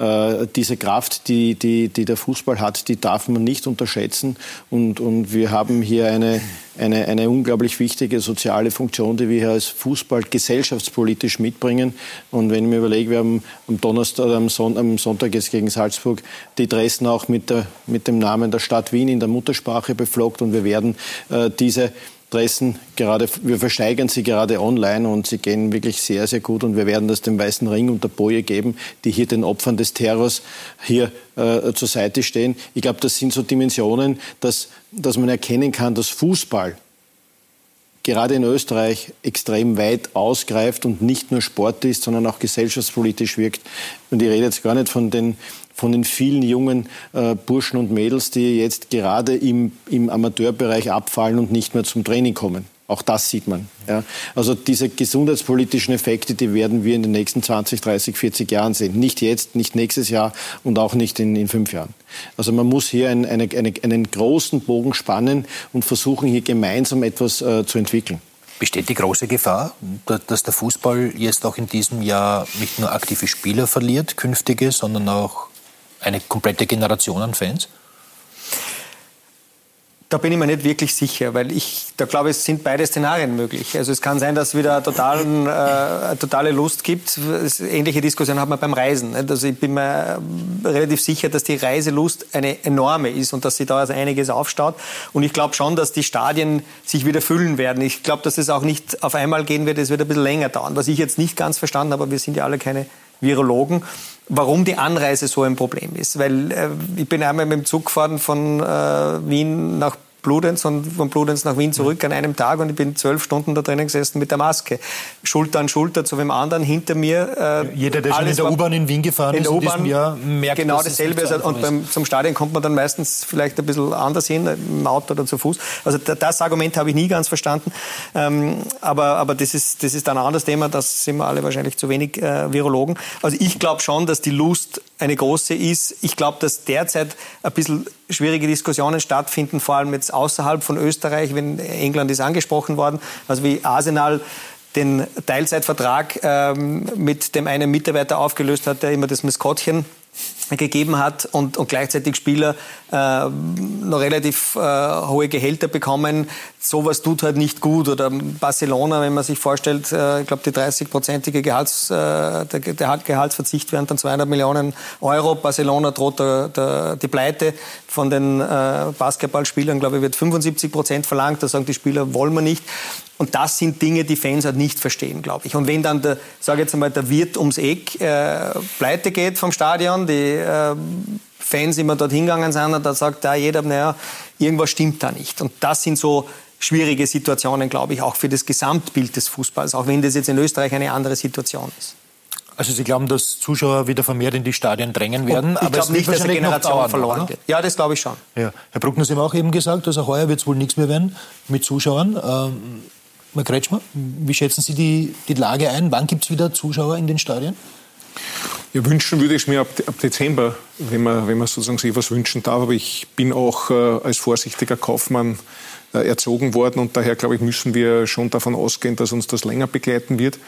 äh, diese Kraft, die, die, die der Fußball hat, die darf man nicht unterschätzen. Und, und wir haben hier eine, eine, eine unglaublich wichtige soziale Funktion, die wir hier als Fußball gesellschaftspolitisch mitbringen. Und wenn ich mir überlege, wir haben am Donnerstag, am, Son am Sonntag jetzt gegen Salzburg die Dresden auch mit, der, mit dem Namen der Stadt Wien in der Muttersprache befloggt und wir werden äh, diese Dressen gerade, wir versteigern sie gerade online und sie gehen wirklich sehr, sehr gut und wir werden das dem Weißen Ring und der Boje geben, die hier den Opfern des Terrors hier äh, zur Seite stehen. Ich glaube, das sind so Dimensionen, dass, dass man erkennen kann, dass Fußball gerade in Österreich extrem weit ausgreift und nicht nur Sport ist, sondern auch gesellschaftspolitisch wirkt. Und ich rede jetzt gar nicht von den von den vielen jungen äh, Burschen und Mädels, die jetzt gerade im, im Amateurbereich abfallen und nicht mehr zum Training kommen. Auch das sieht man. Ja. Also diese gesundheitspolitischen Effekte, die werden wir in den nächsten 20, 30, 40 Jahren sehen. Nicht jetzt, nicht nächstes Jahr und auch nicht in, in fünf Jahren. Also man muss hier ein, eine, eine, einen großen Bogen spannen und versuchen, hier gemeinsam etwas äh, zu entwickeln. Besteht die große Gefahr, dass der Fußball jetzt auch in diesem Jahr nicht nur aktive Spieler verliert, künftige, sondern auch eine komplette Generation an Fans? Da bin ich mir nicht wirklich sicher, weil ich, da glaube es sind beide Szenarien möglich. Also es kann sein, dass es wieder totalen, äh, totale Lust gibt. Ähnliche Diskussion hat man beim Reisen. Nicht? Also ich bin mir relativ sicher, dass die Reiselust eine enorme ist und dass sich da also einiges aufstaut. Und ich glaube schon, dass die Stadien sich wieder füllen werden. Ich glaube, dass es auch nicht auf einmal gehen wird. Es wird ein bisschen länger dauern. Was ich jetzt nicht ganz verstanden habe, wir sind ja alle keine Virologen, warum die Anreise so ein Problem ist. Weil äh, ich bin einmal mit dem Zug gefahren von äh, Wien nach Bludenz und von Bludenz nach Wien zurück an einem Tag und ich bin zwölf Stunden da drinnen gesessen mit der Maske. Schulter an Schulter zu dem anderen, hinter mir. Äh, Jeder, der schon in der U-Bahn in Wien gefahren in ist in diesem Jahr, merkt, Genau dasselbe. Das und beim, zum Stadion kommt man dann meistens vielleicht ein bisschen anders hin, im Auto oder zu Fuß. Also das Argument habe ich nie ganz verstanden. Ähm, aber aber das, ist, das ist dann ein anderes Thema, das sind wir alle wahrscheinlich zu wenig äh, Virologen. Also ich glaube schon, dass die Lust eine große ist. Ich glaube, dass derzeit ein bisschen schwierige Diskussionen stattfinden, vor allem jetzt außerhalb von Österreich, wenn England ist angesprochen worden, also wie Arsenal den Teilzeitvertrag ähm, mit dem einen Mitarbeiter aufgelöst hat, der immer das Maskottchen gegeben hat und, und gleichzeitig Spieler äh, noch relativ äh, hohe Gehälter bekommen. Sowas tut halt nicht gut. Oder Barcelona, wenn man sich vorstellt, äh, ich glaube, die 30-prozentige Gehalts, äh, der, der Gehaltsverzicht wären dann 200 Millionen Euro. Barcelona droht der, der, die Pleite. Von den äh, Basketballspielern, glaube ich, wird 75 Prozent verlangt. Da sagen die Spieler, wollen wir nicht. Und das sind Dinge, die Fans halt nicht verstehen, glaube ich. Und wenn dann der, sage jetzt einmal, der Wirt ums Eck äh, pleite geht vom Stadion, die äh, Fans immer dort hingegangen sind, und da sagt da jeder, naja, irgendwas stimmt da nicht. Und das sind so schwierige Situationen, glaube ich, auch für das Gesamtbild des Fußballs, auch wenn das jetzt in Österreich eine andere Situation ist. Also Sie glauben, dass Zuschauer wieder vermehrt in die Stadien drängen werden? Ich glaube nicht, dass eine Generation dauern, verloren geht. Ja, das glaube ich schon. Ja. Herr Bruckner, Sie haben auch eben gesagt, also heuer wird es wohl nichts mehr werden mit Zuschauern. Ähm, Herr Kretschmer, wie schätzen Sie die, die Lage ein? Wann gibt es wieder Zuschauer in den Stadien? Ja, wünschen würde ich es mir ab, ab, Dezember, wenn man, wenn man sozusagen sich was wünschen darf. Aber ich bin auch äh, als vorsichtiger Kaufmann erzogen worden und daher, glaube ich, müssen wir schon davon ausgehen, dass uns das länger begleiten wird.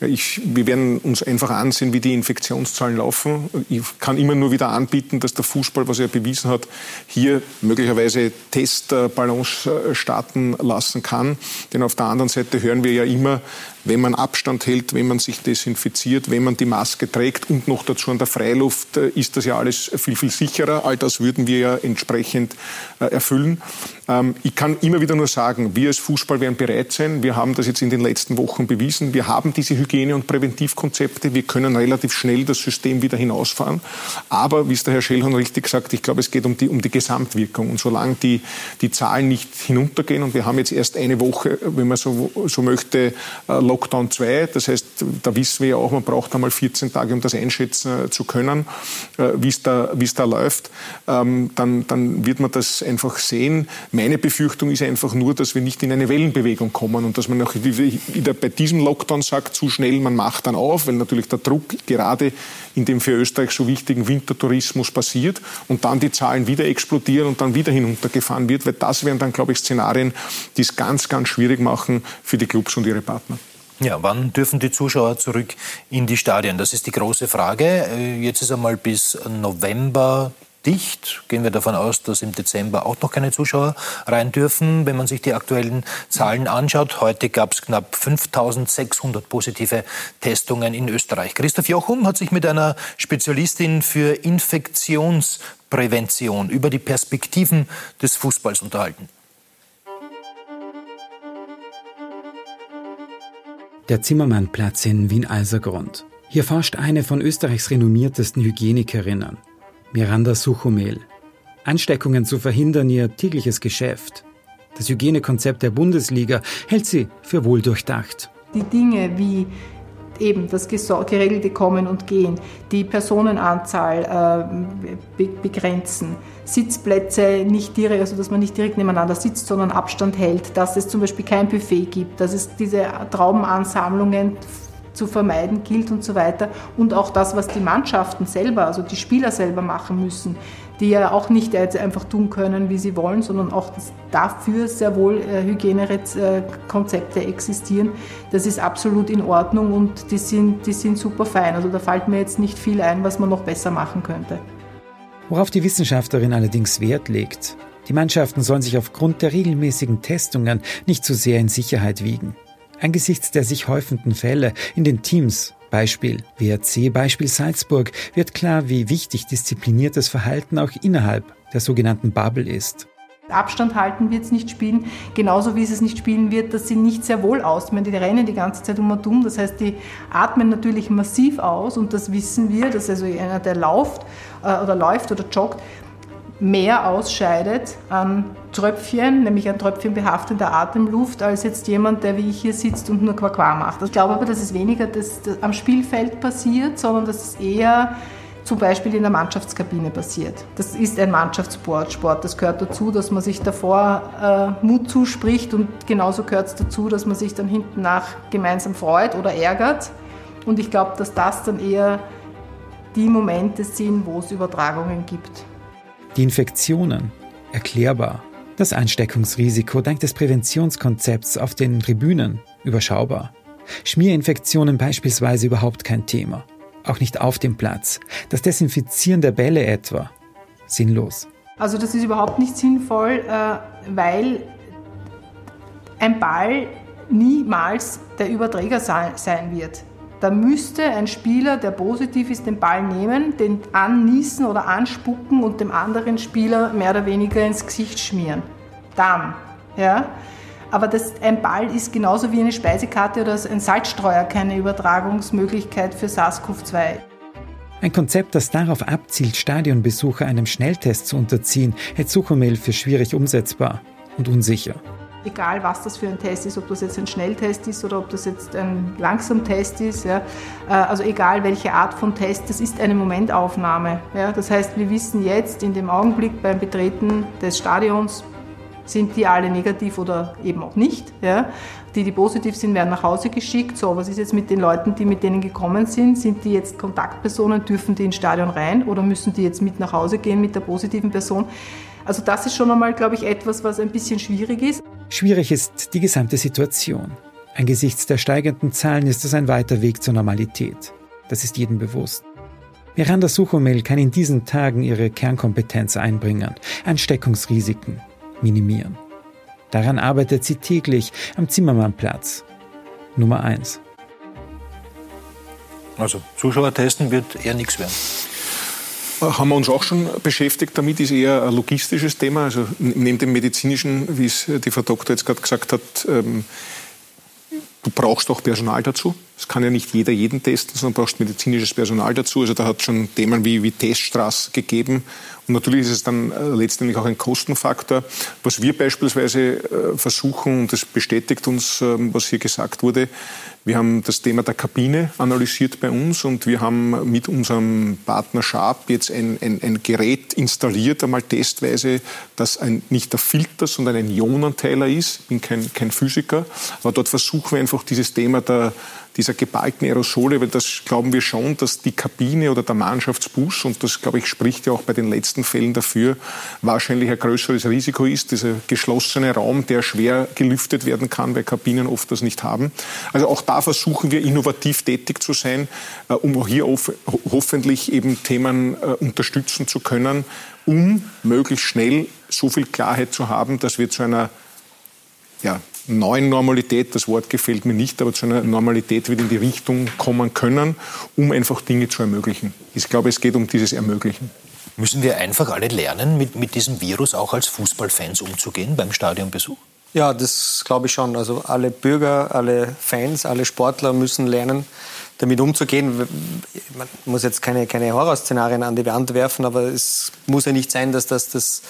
Ich, wir werden uns einfach ansehen, wie die Infektionszahlen laufen. Ich kann immer nur wieder anbieten, dass der Fußball, was er bewiesen hat, hier möglicherweise Testballons äh, starten lassen kann. Denn auf der anderen Seite hören wir ja immer, wenn man Abstand hält, wenn man sich desinfiziert, wenn man die Maske trägt und noch dazu an der Freiluft, äh, ist das ja alles viel, viel sicherer. All das würden wir ja entsprechend erfüllen. Ähm, ich kann immer wieder nur sagen, wir als Fußball werden bereit sein. Wir haben das jetzt in den letzten Wochen bewiesen. Wir haben diese Hygiene- und Präventivkonzepte. Wir können relativ schnell das System wieder hinausfahren. Aber, wie es der Herr Schellhorn richtig sagt, ich glaube, es geht um die, um die Gesamtwirkung. Und solange die, die Zahlen nicht hinuntergehen, und wir haben jetzt erst eine Woche, wenn man so, so möchte, äh, Lockdown 2, das heißt, da wissen wir ja auch, man braucht einmal 14 Tage, um das einschätzen äh, zu können, äh, wie es da, wie es da läuft, ähm, dann, dann wird man das einfach sehen. Meine Befürchtung ist einfach nur, dass wir nicht in eine Wellenbewegung kommen und dass man auch wieder bei diesem Lockdown sagt, zu schnell, man macht dann auf, weil natürlich der Druck gerade in dem für Österreich so wichtigen Wintertourismus passiert und dann die Zahlen wieder explodieren und dann wieder hinuntergefahren wird, weil das wären dann, glaube ich, Szenarien, die es ganz, ganz schwierig machen für die Clubs und ihre Partner. Ja, wann dürfen die Zuschauer zurück in die Stadien? Das ist die große Frage. Äh, jetzt ist einmal bis November dicht. Gehen wir davon aus, dass im Dezember auch noch keine Zuschauer rein dürfen. Wenn man sich die aktuellen Zahlen anschaut, heute gab es knapp 5600 positive Testungen in Österreich. Christoph Jochum hat sich mit einer Spezialistin für Infektionsprävention über die Perspektiven des Fußballs unterhalten. Der Zimmermannplatz in Wien-Alsergrund. Hier forscht eine von Österreichs renommiertesten Hygienikerinnen. Miranda Suchomel. Ansteckungen zu verhindern ihr tägliches Geschäft. Das Hygienekonzept der Bundesliga hält sie für wohl durchdacht. Die Dinge wie eben das geregelte Kommen und Gehen, die Personenanzahl äh, begrenzen, Sitzplätze nicht direkt, also dass man nicht direkt nebeneinander sitzt, sondern Abstand hält, dass es zum Beispiel kein Buffet gibt, dass es diese Traubenansammlungen zu vermeiden gilt und so weiter. Und auch das, was die Mannschaften selber, also die Spieler selber machen müssen, die ja auch nicht einfach tun können, wie sie wollen, sondern auch dafür sehr wohl äh, Hygienekonzepte existieren. Das ist absolut in Ordnung und die sind, die sind super fein. Also da fällt mir jetzt nicht viel ein, was man noch besser machen könnte. Worauf die Wissenschaftlerin allerdings Wert legt, die Mannschaften sollen sich aufgrund der regelmäßigen Testungen nicht zu sehr in Sicherheit wiegen. Angesichts der sich häufenden Fälle in den Teams, Beispiel WRC, Beispiel Salzburg, wird klar, wie wichtig diszipliniertes Verhalten auch innerhalb der sogenannten Bubble ist. Abstand halten wird es nicht spielen, genauso wie es es nicht spielen wird, dass sie nicht sehr wohl ausatmen. Die rennen die ganze Zeit um und um, das heißt, die atmen natürlich massiv aus und das wissen wir, dass also einer, der läuft äh, oder läuft oder joggt, mehr ausscheidet an Tröpfchen, nämlich ein Tröpfchen behaftender Atemluft, als jetzt jemand, der wie ich hier sitzt und nur Quaquar macht. Ich glaube aber, dass es weniger das, das am Spielfeld passiert, sondern dass es eher zum Beispiel in der Mannschaftskabine passiert. Das ist ein Mannschaftssport. Sport. Das gehört dazu, dass man sich davor äh, Mut zuspricht und genauso gehört es dazu, dass man sich dann hinten nach gemeinsam freut oder ärgert. Und ich glaube, dass das dann eher die Momente sind, wo es Übertragungen gibt. Die Infektionen, erklärbar. Das Ansteckungsrisiko dank des Präventionskonzepts auf den Tribünen, überschaubar. Schmierinfektionen beispielsweise überhaupt kein Thema. Auch nicht auf dem Platz. Das Desinfizieren der Bälle etwa. Sinnlos. Also das ist überhaupt nicht sinnvoll, äh, weil ein Ball niemals der Überträger sein wird. Da müsste ein Spieler, der positiv ist, den Ball nehmen, den anniesen oder anspucken und dem anderen Spieler mehr oder weniger ins Gesicht schmieren. Dann, ja. Aber das, ein Ball ist genauso wie eine Speisekarte oder ein Salzstreuer keine Übertragungsmöglichkeit für SARS-CoV-2. Ein Konzept, das darauf abzielt, Stadionbesucher einem Schnelltest zu unterziehen, hält Suchomel für schwierig umsetzbar und unsicher egal was das für ein Test ist, ob das jetzt ein Schnelltest ist oder ob das jetzt ein Langsamtest ist, ja, äh, also egal welche Art von Test, das ist eine Momentaufnahme. Ja, das heißt, wir wissen jetzt in dem Augenblick beim Betreten des Stadions, sind die alle negativ oder eben auch nicht. Ja. Die, die positiv sind, werden nach Hause geschickt. So, was ist jetzt mit den Leuten, die mit denen gekommen sind? Sind die jetzt Kontaktpersonen? Dürfen die ins Stadion rein oder müssen die jetzt mit nach Hause gehen mit der positiven Person? Also das ist schon einmal, glaube ich, etwas, was ein bisschen schwierig ist. Schwierig ist die gesamte Situation. Angesichts der steigenden Zahlen ist es ein weiter Weg zur Normalität. Das ist jedem bewusst. Miranda Suchomel kann in diesen Tagen ihre Kernkompetenz einbringen, Ansteckungsrisiken minimieren. Daran arbeitet sie täglich am Zimmermannplatz. Nummer 1. Also Zuschauer testen wird eher nichts werden haben wir uns auch schon beschäftigt damit, ist eher ein logistisches Thema. Also neben dem medizinischen, wie es die Frau Doktor jetzt gerade gesagt hat, ähm, du brauchst auch Personal dazu. Es kann ja nicht jeder jeden testen, sondern brauchst medizinisches Personal dazu. Also da hat es schon Themen wie, wie Teststraß gegeben. Und natürlich ist es dann äh, letztendlich auch ein Kostenfaktor. Was wir beispielsweise äh, versuchen, und das bestätigt uns, ähm, was hier gesagt wurde, wir haben das Thema der Kabine analysiert bei uns und wir haben mit unserem Partner Sharp jetzt ein, ein, ein Gerät installiert, einmal testweise, das ein, nicht der Filter, sondern ein Ionenteiler ist. Ich bin kein, kein Physiker, aber dort versuchen wir einfach dieses Thema der, dieser geballten Aerosole, weil das glauben wir schon, dass die Kabine oder der Mannschaftsbus, und das glaube ich spricht ja auch bei den letzten Fällen dafür, wahrscheinlich ein größeres Risiko ist, dieser geschlossene Raum, der schwer gelüftet werden kann, weil Kabinen oft das nicht haben. Also auch da versuchen wir innovativ tätig zu sein, äh, um hier hoffentlich eben Themen äh, unterstützen zu können, um möglichst schnell so viel Klarheit zu haben, dass wir zu einer ja, neuen Normalität, das Wort gefällt mir nicht, aber zu einer Normalität wieder in die Richtung kommen können, um einfach Dinge zu ermöglichen. Ich glaube, es geht um dieses Ermöglichen. Müssen wir einfach alle lernen, mit, mit diesem Virus auch als Fußballfans umzugehen beim Stadionbesuch? Ja, das glaube ich schon. Also alle Bürger, alle Fans, alle Sportler müssen lernen, damit umzugehen. Man muss jetzt keine, keine Horrorszenarien an die Wand werfen, aber es muss ja nicht sein, dass das das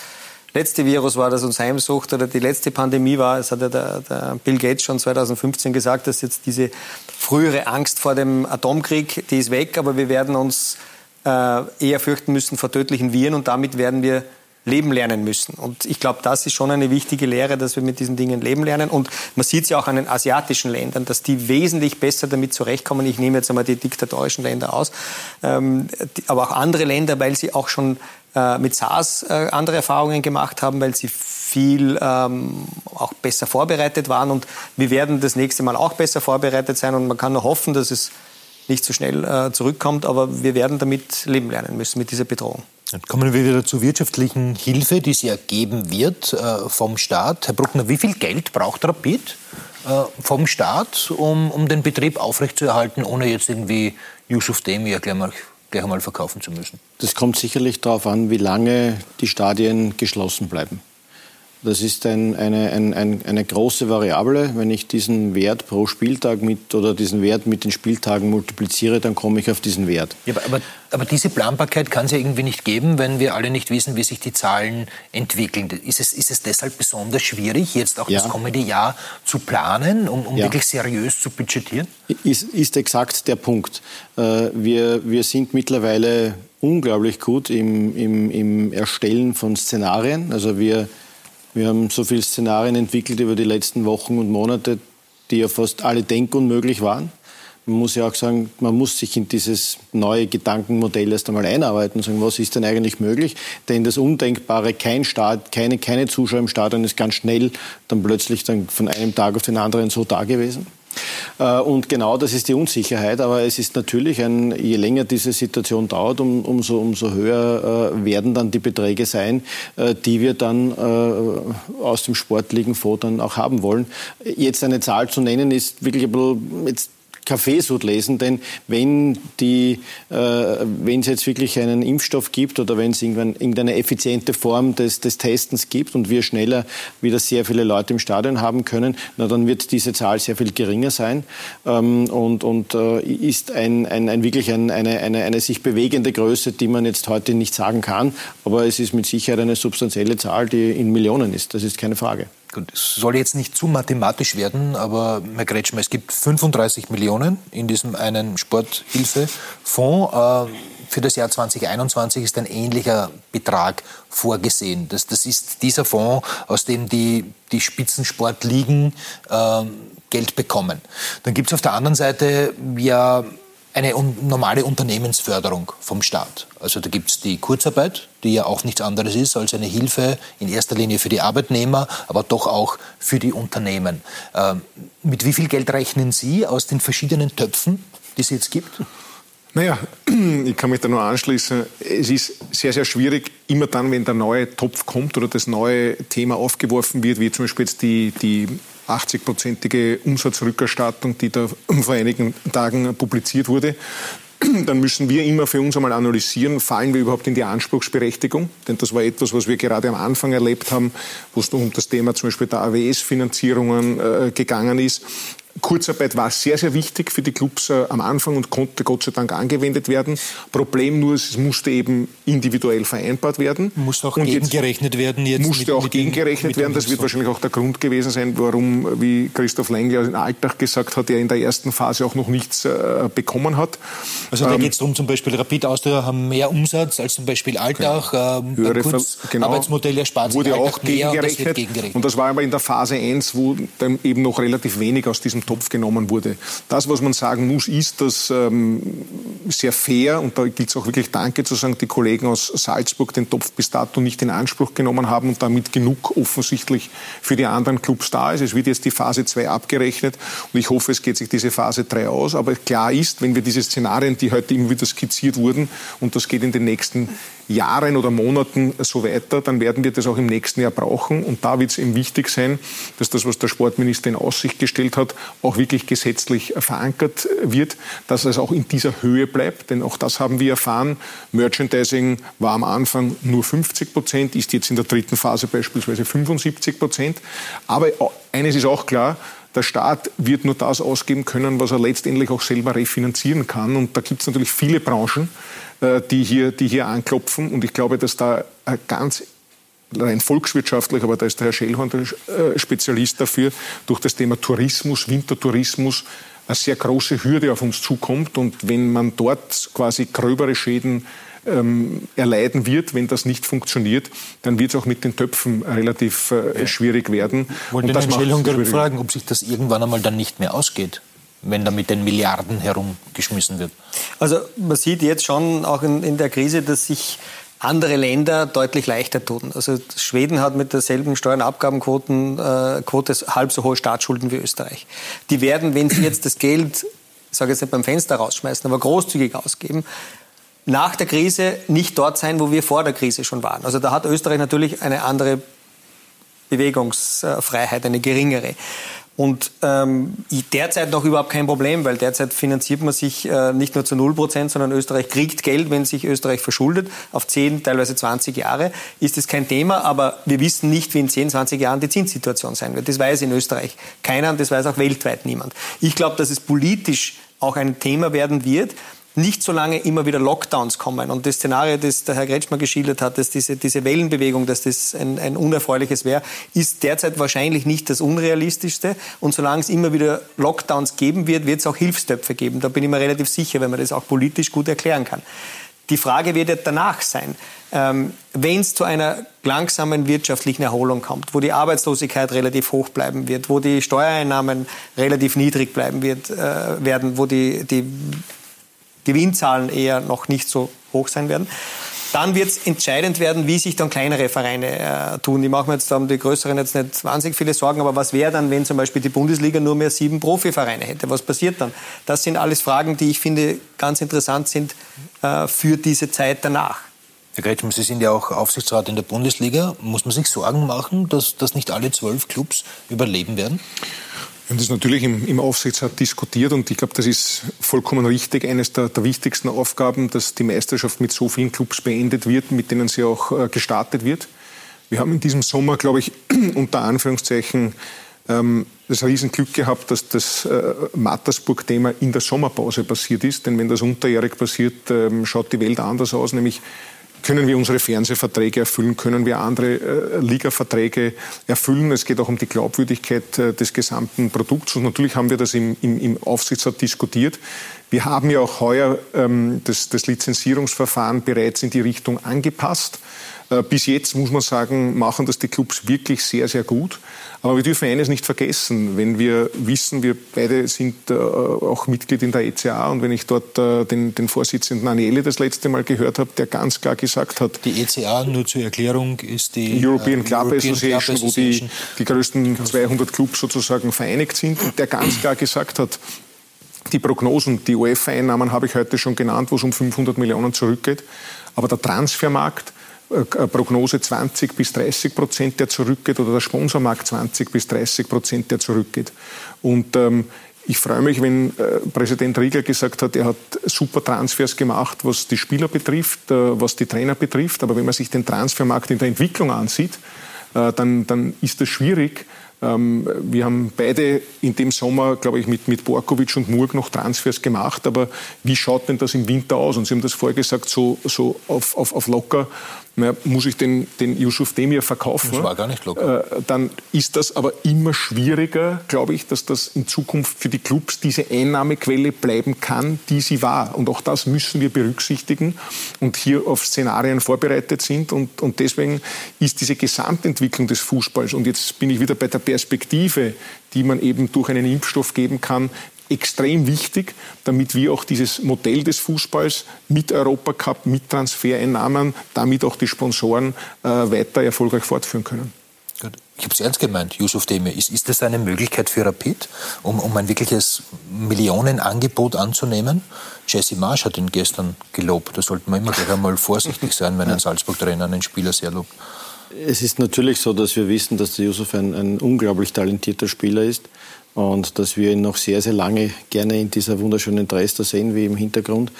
letzte Virus war, das uns heimsucht oder die letzte Pandemie war. Es hat ja der, der, Bill Gates schon 2015 gesagt, dass jetzt diese frühere Angst vor dem Atomkrieg, die ist weg, aber wir werden uns äh, eher fürchten müssen vor tödlichen Viren und damit werden wir leben lernen müssen. Und ich glaube, das ist schon eine wichtige Lehre, dass wir mit diesen Dingen leben lernen. Und man sieht es ja auch an den asiatischen Ländern, dass die wesentlich besser damit zurechtkommen. Ich nehme jetzt einmal die diktatorischen Länder aus, ähm, die, aber auch andere Länder, weil sie auch schon äh, mit SARS äh, andere Erfahrungen gemacht haben, weil sie viel ähm, auch besser vorbereitet waren. Und wir werden das nächste Mal auch besser vorbereitet sein. Und man kann nur hoffen, dass es nicht so schnell äh, zurückkommt. Aber wir werden damit leben lernen müssen, mit dieser Bedrohung. Dann kommen wir wieder zur wirtschaftlichen Hilfe, die es ja geben wird äh, vom Staat. Herr Bruckner, wie viel Geld braucht Rapid äh, vom Staat, um, um den Betrieb aufrechtzuerhalten, ohne jetzt irgendwie Yusuf Demir gleich mal gleich einmal verkaufen zu müssen? Das kommt sicherlich darauf an, wie lange die Stadien geschlossen bleiben. Das ist ein, eine, ein, ein, eine große Variable. Wenn ich diesen Wert pro Spieltag mit oder diesen Wert mit den Spieltagen multipliziere, dann komme ich auf diesen Wert. Ja, aber, aber, diese Planbarkeit kann es ja irgendwie nicht geben, wenn wir alle nicht wissen, wie sich die Zahlen entwickeln. Ist es, ist es deshalb besonders schwierig, jetzt auch ja. das kommende Jahr zu planen, um, um ja. wirklich seriös zu budgetieren? Ist, ist exakt der Punkt. Äh, wir, wir sind mittlerweile unglaublich gut im, im, im Erstellen von Szenarien. Also wir wir haben so viele Szenarien entwickelt über die letzten Wochen und Monate, die ja fast alle denkunmöglich waren. man muss ja auch sagen, man muss sich in dieses neue Gedankenmodell erst einmal einarbeiten und sagen, was ist denn eigentlich möglich? Denn das Undenkbare, kein Start, keine, keine Zuschauer im Stadion ist ganz schnell dann plötzlich dann von einem Tag auf den anderen so da gewesen. Äh, und genau das ist die Unsicherheit. Aber es ist natürlich, ein, je länger diese Situation dauert, um, umso, umso höher äh, werden dann die Beträge sein, äh, die wir dann aus dem Sportligenfonds dann auch haben wollen. Jetzt eine Zahl zu nennen, ist wirklich ein bisschen jetzt Kaffeesud lesen, denn wenn die, äh, wenn es jetzt wirklich einen Impfstoff gibt oder wenn es irgendwann irgendeine effiziente Form des, des Testens gibt und wir schneller wieder sehr viele Leute im Stadion haben können, na, dann wird diese Zahl sehr viel geringer sein ähm, und, und äh, ist ein, ein, ein wirklich ein, eine, eine, eine sich bewegende Größe, die man jetzt heute nicht sagen kann, aber es ist mit Sicherheit eine substanzielle Zahl, die in Millionen ist. Das ist keine Frage. Gut, es soll jetzt nicht zu mathematisch werden, aber Herr Kretschmer, es gibt 35 Millionen in diesem einen Sporthilfefonds. Äh, für das Jahr 2021 ist ein ähnlicher Betrag vorgesehen. Das, das ist dieser Fonds, aus dem die, die Spitzensportligen äh, Geld bekommen. Dann gibt es auf der anderen Seite ja eine normale Unternehmensförderung vom Staat. Also da gibt es die Kurzarbeit, die ja auch nichts anderes ist als eine Hilfe in erster Linie für die Arbeitnehmer, aber doch auch für die Unternehmen. Ähm, mit wie viel Geld rechnen Sie aus den verschiedenen Töpfen, die es jetzt gibt? Naja, ich kann mich da nur anschließen. Es ist sehr, sehr schwierig, immer dann, wenn der neue Topf kommt oder das neue Thema aufgeworfen wird, wie zum Beispiel jetzt die, die 80-prozentige Umsatzrückerstattung, die da vor einigen Tagen publiziert wurde, dann müssen wir immer für uns einmal analysieren, fallen wir überhaupt in die Anspruchsberechtigung? Denn das war etwas, was wir gerade am Anfang erlebt haben, wo es um das Thema zum Beispiel der AWS-Finanzierungen äh, gegangen ist. Kurzarbeit war sehr, sehr wichtig für die Clubs äh, am Anfang und konnte Gott sei Dank angewendet werden. Problem nur, es musste eben individuell vereinbart werden. Muss auch und gegengerechnet werden jetzt. Musste mit, auch mit gegengerechnet werden. Das wird wahrscheinlich auch der Grund gewesen sein, warum, wie Christoph Lengler in Alltag gesagt hat, er in der ersten Phase auch noch nichts äh, bekommen hat. Also da ähm, geht es darum, zum Beispiel Rapid Austria haben mehr Umsatz als zum Beispiel Alltag. Genau. Ähm, Höhere Kurz genau, Arbeitsmodell erspart wurde auch gegengerechnet. Und das, gegengerechnet. und das war aber in der Phase 1, wo dann eben noch relativ wenig aus diesem Topf genommen wurde. Das, was man sagen muss, ist, dass ähm, sehr fair, und da gilt es auch wirklich Danke zu sagen, die Kollegen aus Salzburg den Topf bis dato nicht in Anspruch genommen haben und damit genug offensichtlich für die anderen Clubs da ist. Es wird jetzt die Phase 2 abgerechnet und ich hoffe, es geht sich diese Phase 3 aus. Aber klar ist, wenn wir diese Szenarien, die heute immer wieder skizziert wurden, und das geht in den nächsten Jahren oder Monaten so weiter, dann werden wir das auch im nächsten Jahr brauchen. Und da wird es eben wichtig sein, dass das, was der Sportminister in Aussicht gestellt hat, auch wirklich gesetzlich verankert wird, dass es auch in dieser Höhe bleibt. Denn auch das haben wir erfahren. Merchandising war am Anfang nur 50 Prozent, ist jetzt in der dritten Phase beispielsweise 75 Prozent. Aber eines ist auch klar, der Staat wird nur das ausgeben können, was er letztendlich auch selber refinanzieren kann. Und da gibt es natürlich viele Branchen, die hier, die hier anklopfen. Und ich glaube, dass da ganz rein volkswirtschaftlich, aber da ist der Herr Schellhorn der äh, Spezialist dafür, durch das Thema Tourismus, Wintertourismus, eine sehr große Hürde auf uns zukommt. Und wenn man dort quasi gröbere Schäden ähm, erleiden wird, wenn das nicht funktioniert, dann wird es auch mit den Töpfen relativ äh, schwierig werden. Ich wollte den Herrn fragen, ob sich das irgendwann einmal dann nicht mehr ausgeht wenn da mit den Milliarden herumgeschmissen wird? Also man sieht jetzt schon auch in, in der Krise, dass sich andere Länder deutlich leichter tun. Also Schweden hat mit derselben Steuernabgabenquote äh, halb so hohe Staatsschulden wie Österreich. Die werden, wenn sie jetzt das Geld, ich sage jetzt nicht beim Fenster rausschmeißen, aber großzügig ausgeben, nach der Krise nicht dort sein, wo wir vor der Krise schon waren. Also da hat Österreich natürlich eine andere Bewegungsfreiheit, eine geringere. Und ähm, derzeit noch überhaupt kein Problem, weil derzeit finanziert man sich äh, nicht nur zu 0 Prozent, sondern Österreich kriegt Geld, wenn sich Österreich verschuldet, auf 10, teilweise 20 Jahre. Ist es kein Thema, aber wir wissen nicht, wie in 10, 20 Jahren die Zinssituation sein wird. Das weiß in Österreich keiner und das weiß auch weltweit niemand. Ich glaube, dass es politisch auch ein Thema werden wird nicht so lange immer wieder Lockdowns kommen. Und das Szenario, das der Herr Kretschmer geschildert hat, dass diese, diese Wellenbewegung, dass das ein, ein unerfreuliches wäre, ist derzeit wahrscheinlich nicht das Unrealistischste. Und solange es immer wieder Lockdowns geben wird, wird es auch Hilfstöpfe geben. Da bin ich mir relativ sicher, wenn man das auch politisch gut erklären kann. Die Frage wird ja danach sein, ähm, wenn es zu einer langsamen wirtschaftlichen Erholung kommt, wo die Arbeitslosigkeit relativ hoch bleiben wird, wo die Steuereinnahmen relativ niedrig bleiben wird, äh, werden, wo die, die Gewinnzahlen eher noch nicht so hoch sein werden, dann wird es entscheidend werden, wie sich dann kleinere Vereine äh, tun. Ich mache mir jetzt um die größeren jetzt nicht wahnsinnig viele Sorgen, aber was wäre dann, wenn zum Beispiel die Bundesliga nur mehr sieben Profivereine hätte? Was passiert dann? Das sind alles Fragen, die ich finde ganz interessant sind äh, für diese Zeit danach. Herr Kretschmann, Sie sind ja auch Aufsichtsrat in der Bundesliga. Muss man sich Sorgen machen, dass, dass nicht alle zwölf Clubs überleben werden? Wir haben das natürlich im, im Aufsichtsrat diskutiert und ich glaube, das ist vollkommen richtig. Eines der, der, wichtigsten Aufgaben, dass die Meisterschaft mit so vielen Clubs beendet wird, mit denen sie auch äh, gestartet wird. Wir haben in diesem Sommer, glaube ich, unter Anführungszeichen ähm, das Riesenglück gehabt, dass das äh, Mattersburg-Thema in der Sommerpause passiert ist. Denn wenn das unterjährig passiert, ähm, schaut die Welt anders aus, nämlich können wir unsere Fernsehverträge erfüllen? Können wir andere äh, Ligaverträge erfüllen? Es geht auch um die Glaubwürdigkeit äh, des gesamten Produkts. Und natürlich haben wir das im, im, im Aufsichtsrat diskutiert. Wir haben ja auch heuer ähm, das, das Lizenzierungsverfahren bereits in die Richtung angepasst. Äh, bis jetzt muss man sagen, machen das die Clubs wirklich sehr, sehr gut. Aber wir dürfen eines nicht vergessen, wenn wir wissen, wir beide sind äh, auch Mitglied in der ECA und wenn ich dort äh, den, den Vorsitzenden Aniele das letzte Mal gehört habe, der ganz klar gesagt hat. Die ECA, nur zur Erklärung, ist die European Club, European Association, Club Association, wo die, die größten 200 Clubs sozusagen vereinigt sind und der ganz klar gesagt hat, die Prognosen, die UEFA-Einnahmen habe ich heute schon genannt, wo es um 500 Millionen zurückgeht. Aber der Transfermarkt, Prognose 20 bis 30 Prozent, der zurückgeht, oder der Sponsormarkt 20 bis 30 Prozent, der zurückgeht. Und ähm, ich freue mich, wenn äh, Präsident Rieger gesagt hat, er hat super Transfers gemacht, was die Spieler betrifft, äh, was die Trainer betrifft. Aber wenn man sich den Transfermarkt in der Entwicklung ansieht, äh, dann, dann ist das schwierig, ähm, wir haben beide in dem Sommer, glaube ich, mit, mit Borkovic und Murg noch Transfers gemacht. Aber wie schaut denn das im Winter aus? Und Sie haben das vorher gesagt, so, so auf, auf, auf locker na, muss ich den, den Yusuf Demir verkaufen? Das war gar nicht locker. Äh, dann ist das aber immer schwieriger, glaube ich, dass das in Zukunft für die Clubs diese Einnahmequelle bleiben kann, die sie war. Und auch das müssen wir berücksichtigen und hier auf Szenarien vorbereitet sind. Und, und deswegen ist diese Gesamtentwicklung des Fußballs, und jetzt bin ich wieder bei der Perspektive, die man eben durch einen Impfstoff geben kann, extrem wichtig, damit wir auch dieses Modell des Fußballs mit Europacup, mit Transfereinnahmen, damit auch die Sponsoren äh, weiter erfolgreich fortführen können. Gut. Ich habe es ernst gemeint, Yusuf Demir. Ist, ist das eine Möglichkeit für Rapid, um, um ein wirkliches Millionenangebot anzunehmen? Jesse Marsch hat ihn gestern gelobt. Da sollte man immer gleich einmal vorsichtig sein, wenn ein Salzburg-Trainer einen Spieler sehr lobt. Es ist natürlich so, dass wir wissen, dass der Yusuf ein, ein unglaublich talentierter Spieler ist und dass wir ihn noch sehr, sehr lange gerne in dieser wunderschönen Dresda sehen, wie im Hintergrund.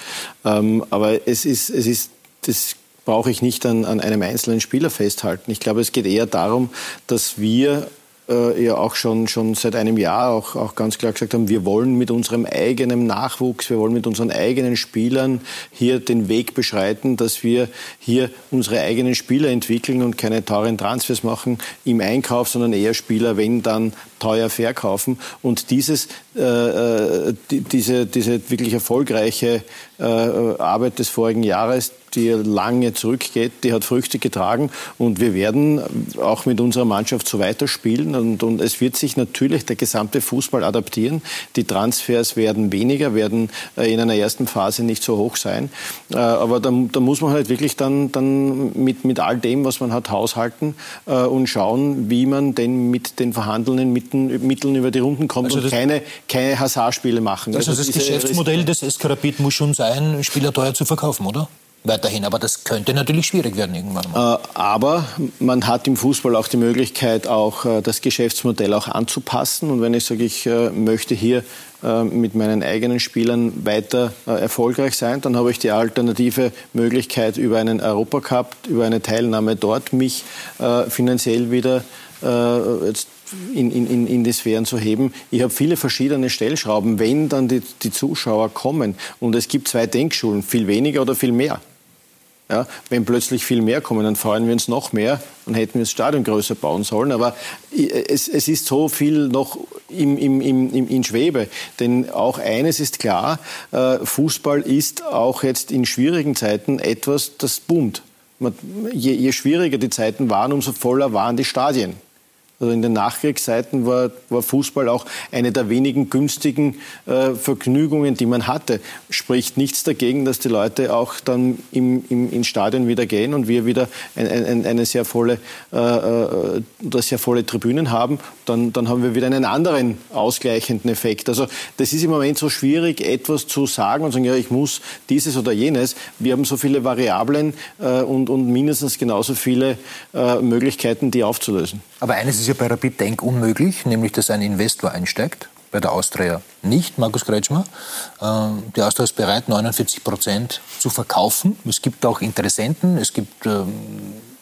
Ähm, aber es ist, es ist, das brauche ich nicht an, an einem einzelnen Spieler festhalten. Ich glaube, es geht eher darum, dass wir äh, ja auch schon, schon seit einem Jahr auch, auch ganz klar gesagt haben, wir wollen mit unserem eigenen Nachwuchs, wir wollen mit unseren eigenen Spielern hier den Weg beschreiten, dass wir hier unsere eigenen Spieler entwickeln und keine teuren Transfers machen im Einkauf, sondern eher Spieler, wenn dann teuer verkaufen. Und dieses, äh, äh die, diese, diese wirklich erfolgreiche äh, Arbeit des vorigen Jahres, die lange zurückgeht, die hat Früchte getragen und wir werden auch mit unserer Mannschaft so weiterspielen und, und es wird sich natürlich der gesamte Fußball adaptieren. Die Transfers werden weniger, werden äh, in einer ersten Phase nicht so hoch sein, äh, aber da, da muss man halt wirklich dann, dann mit, mit all dem, was man hat, haushalten und schauen, wie man denn mit den vorhandenen Mitteln über die Runden kommt also und keine, keine Hasardspiele machen. Also, also das Geschäftsmodell des SK Rapid muss schon sein, Spieler teuer zu verkaufen, oder? weiterhin. Aber das könnte natürlich schwierig werden irgendwann mal. Äh, aber man hat im Fußball auch die Möglichkeit, auch äh, das Geschäftsmodell auch anzupassen. Und wenn ich sage, ich äh, möchte hier mit meinen eigenen Spielern weiter erfolgreich sein, dann habe ich die alternative Möglichkeit, über einen Europacup, über eine Teilnahme dort mich finanziell wieder jetzt in, in, in die Sphären zu heben. Ich habe viele verschiedene Stellschrauben, wenn dann die, die Zuschauer kommen. Und es gibt zwei Denkschulen, viel weniger oder viel mehr. Ja, wenn plötzlich viel mehr kommen, dann freuen wir uns noch mehr und hätten wir das Stadion größer bauen sollen. Aber es, es ist so viel noch im, im, im, in Schwebe. Denn auch eines ist klar, äh, Fußball ist auch jetzt in schwierigen Zeiten etwas, das boomt. Je, je schwieriger die Zeiten waren, umso voller waren die Stadien. Also in den Nachkriegszeiten war, war Fußball auch eine der wenigen günstigen äh, Vergnügungen, die man hatte. Spricht nichts dagegen, dass die Leute auch dann im, im, ins Stadion wieder gehen und wir wieder ein, ein, eine sehr volle, äh, äh, sehr volle Tribünen haben. Dann, dann haben wir wieder einen anderen ausgleichenden Effekt. Also das ist im Moment so schwierig, etwas zu sagen und sagen, ja, ich muss dieses oder jenes. Wir haben so viele Variablen äh, und, und mindestens genauso viele äh, Möglichkeiten, die aufzulösen. Aber eines ist ja bei Rapid Denk unmöglich, nämlich dass ein Investor einsteigt. Bei der Austria nicht, Markus Kretschmer. Ähm, die Austria ist bereit, 49 Prozent zu verkaufen. Es gibt auch Interessenten, es gibt ähm,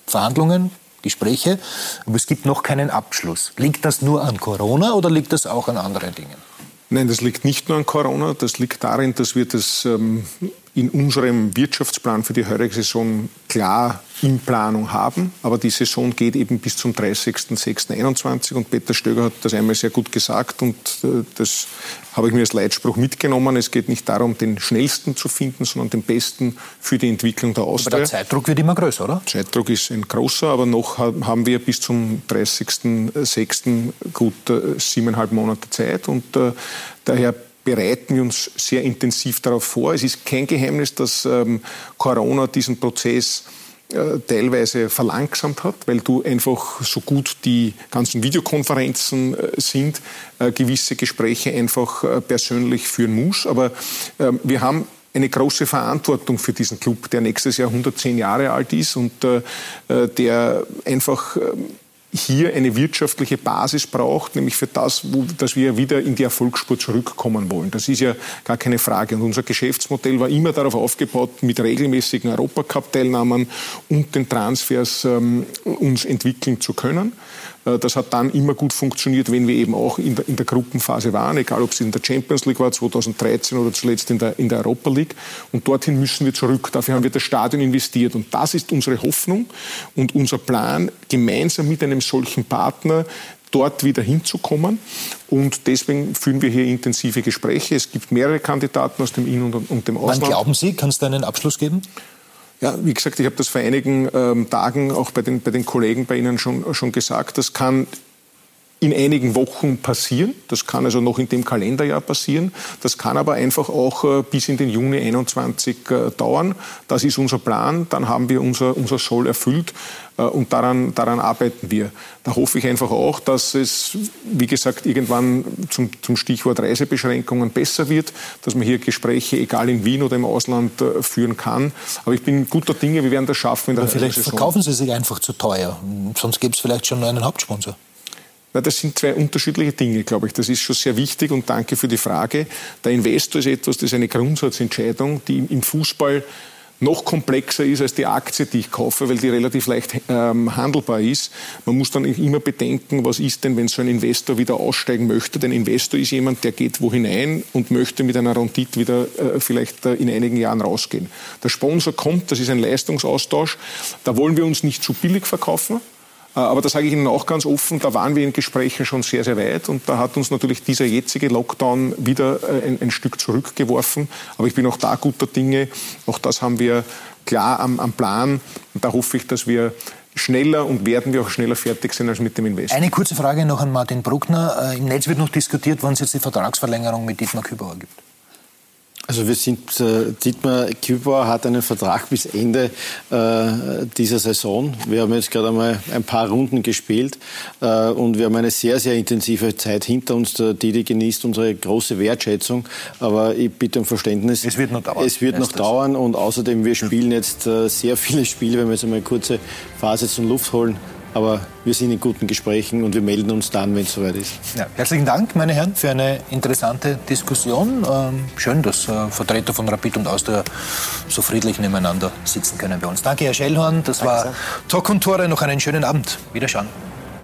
Verhandlungen, Gespräche, aber es gibt noch keinen Abschluss. Liegt das nur an Corona oder liegt das auch an anderen Dingen? Nein, das liegt nicht nur an Corona. Das liegt darin, dass wir das ähm, in unserem Wirtschaftsplan für die heurige Saison klar in Planung haben. Aber die Saison geht eben bis zum 30.06.21 und Peter Stöger hat das einmal sehr gut gesagt und äh, das habe ich mir als Leitspruch mitgenommen. Es geht nicht darum, den schnellsten zu finden, sondern den besten für die Entwicklung der Austria. Aber der Zeitdruck wird immer größer, oder? Zeitdruck ist ein großer, aber noch haben wir bis zum 30.06. gut äh, siebeneinhalb Monate Zeit und äh, daher bereiten wir uns sehr intensiv darauf vor. Es ist kein Geheimnis, dass ähm, Corona diesen Prozess äh, teilweise verlangsamt hat, weil du einfach so gut die ganzen Videokonferenzen äh, sind, äh, gewisse Gespräche einfach äh, persönlich führen muss. Aber ähm, wir haben eine große Verantwortung für diesen Club, der nächstes Jahr 110 Jahre alt ist und äh, äh, der einfach ähm, hier eine wirtschaftliche Basis braucht, nämlich für das, wo, dass wir wieder in die Erfolgsspur zurückkommen wollen. Das ist ja gar keine Frage. Und unser Geschäftsmodell war immer darauf aufgebaut, mit regelmäßigen Europacup-Teilnahmen und den Transfers ähm, uns entwickeln zu können. Äh, das hat dann immer gut funktioniert, wenn wir eben auch in der, in der Gruppenphase waren, egal ob es in der Champions League war 2013 oder zuletzt in der, in der Europa League. Und dorthin müssen wir zurück. Dafür haben wir das Stadion investiert. Und das ist unsere Hoffnung und unser Plan, gemeinsam mit einem solchen Partner dort wieder hinzukommen. Und deswegen führen wir hier intensive Gespräche. Es gibt mehrere Kandidaten aus dem In- und, und dem Ausland. Wann glauben Sie, kann es da einen Abschluss geben? Ja, wie gesagt, ich habe das vor einigen ähm, Tagen auch bei den, bei den Kollegen bei Ihnen schon, schon gesagt. Das kann in einigen Wochen passieren. Das kann also noch in dem Kalenderjahr passieren. Das kann aber einfach auch äh, bis in den Juni 21 äh, dauern. Das ist unser Plan. Dann haben wir unser, unser Soll erfüllt äh, und daran, daran arbeiten wir. Da hoffe ich einfach auch, dass es, wie gesagt, irgendwann zum, zum Stichwort Reisebeschränkungen besser wird, dass man hier Gespräche, egal in Wien oder im Ausland, führen kann. Aber ich bin guter Dinge, wir werden das schaffen. In der vielleicht Saison. verkaufen Sie sich einfach zu teuer. Sonst gäbe es vielleicht schon einen Hauptsponsor. Na, das sind zwei unterschiedliche Dinge, glaube ich. Das ist schon sehr wichtig und danke für die Frage. Der Investor ist etwas, das ist eine Grundsatzentscheidung, die im Fußball noch komplexer ist als die Aktie, die ich kaufe, weil die relativ leicht ähm, handelbar ist. Man muss dann immer bedenken, was ist denn, wenn so ein Investor wieder aussteigen möchte. Denn Investor ist jemand, der geht wo hinein und möchte mit einer Rendite wieder äh, vielleicht äh, in einigen Jahren rausgehen. Der Sponsor kommt, das ist ein Leistungsaustausch. Da wollen wir uns nicht zu billig verkaufen. Äh, aber da sage ich Ihnen auch ganz offen, da waren wir in Gesprächen schon sehr, sehr weit und da hat uns natürlich dieser jetzige Lockdown wieder äh, ein, ein Stück zurückgeworfen. Aber ich bin auch da guter Dinge. Auch das haben wir klar am, am Plan. Und da hoffe ich, dass wir schneller und werden wir auch schneller fertig sein als mit dem Invest. Eine kurze Frage noch an Martin Bruckner. Äh, Im Netz wird noch diskutiert, wann es jetzt die Vertragsverlängerung mit Dietmar Kübauer gibt. Also wir sind, äh, Dietmar Kübauer hat einen Vertrag bis Ende äh, dieser Saison. Wir haben jetzt gerade einmal ein paar Runden gespielt äh, und wir haben eine sehr, sehr intensive Zeit hinter uns. Der Didi genießt unsere große Wertschätzung, aber ich bitte um Verständnis. Es wird noch dauern. Es wird noch dauern und außerdem, wir spielen jetzt äh, sehr viele Spiele, wenn wir jetzt einmal eine kurze Phase zum Luft holen. Aber wir sind in guten Gesprächen und wir melden uns dann, wenn es soweit ist. Ja, herzlichen Dank, meine Herren, für eine interessante Diskussion. Ähm, schön, dass äh, Vertreter von Rapid und Austria so friedlich nebeneinander sitzen können bei uns. Danke, Herr Schellhorn. Das Danke war Talk und Tore. Noch einen schönen Abend. Wiederschauen.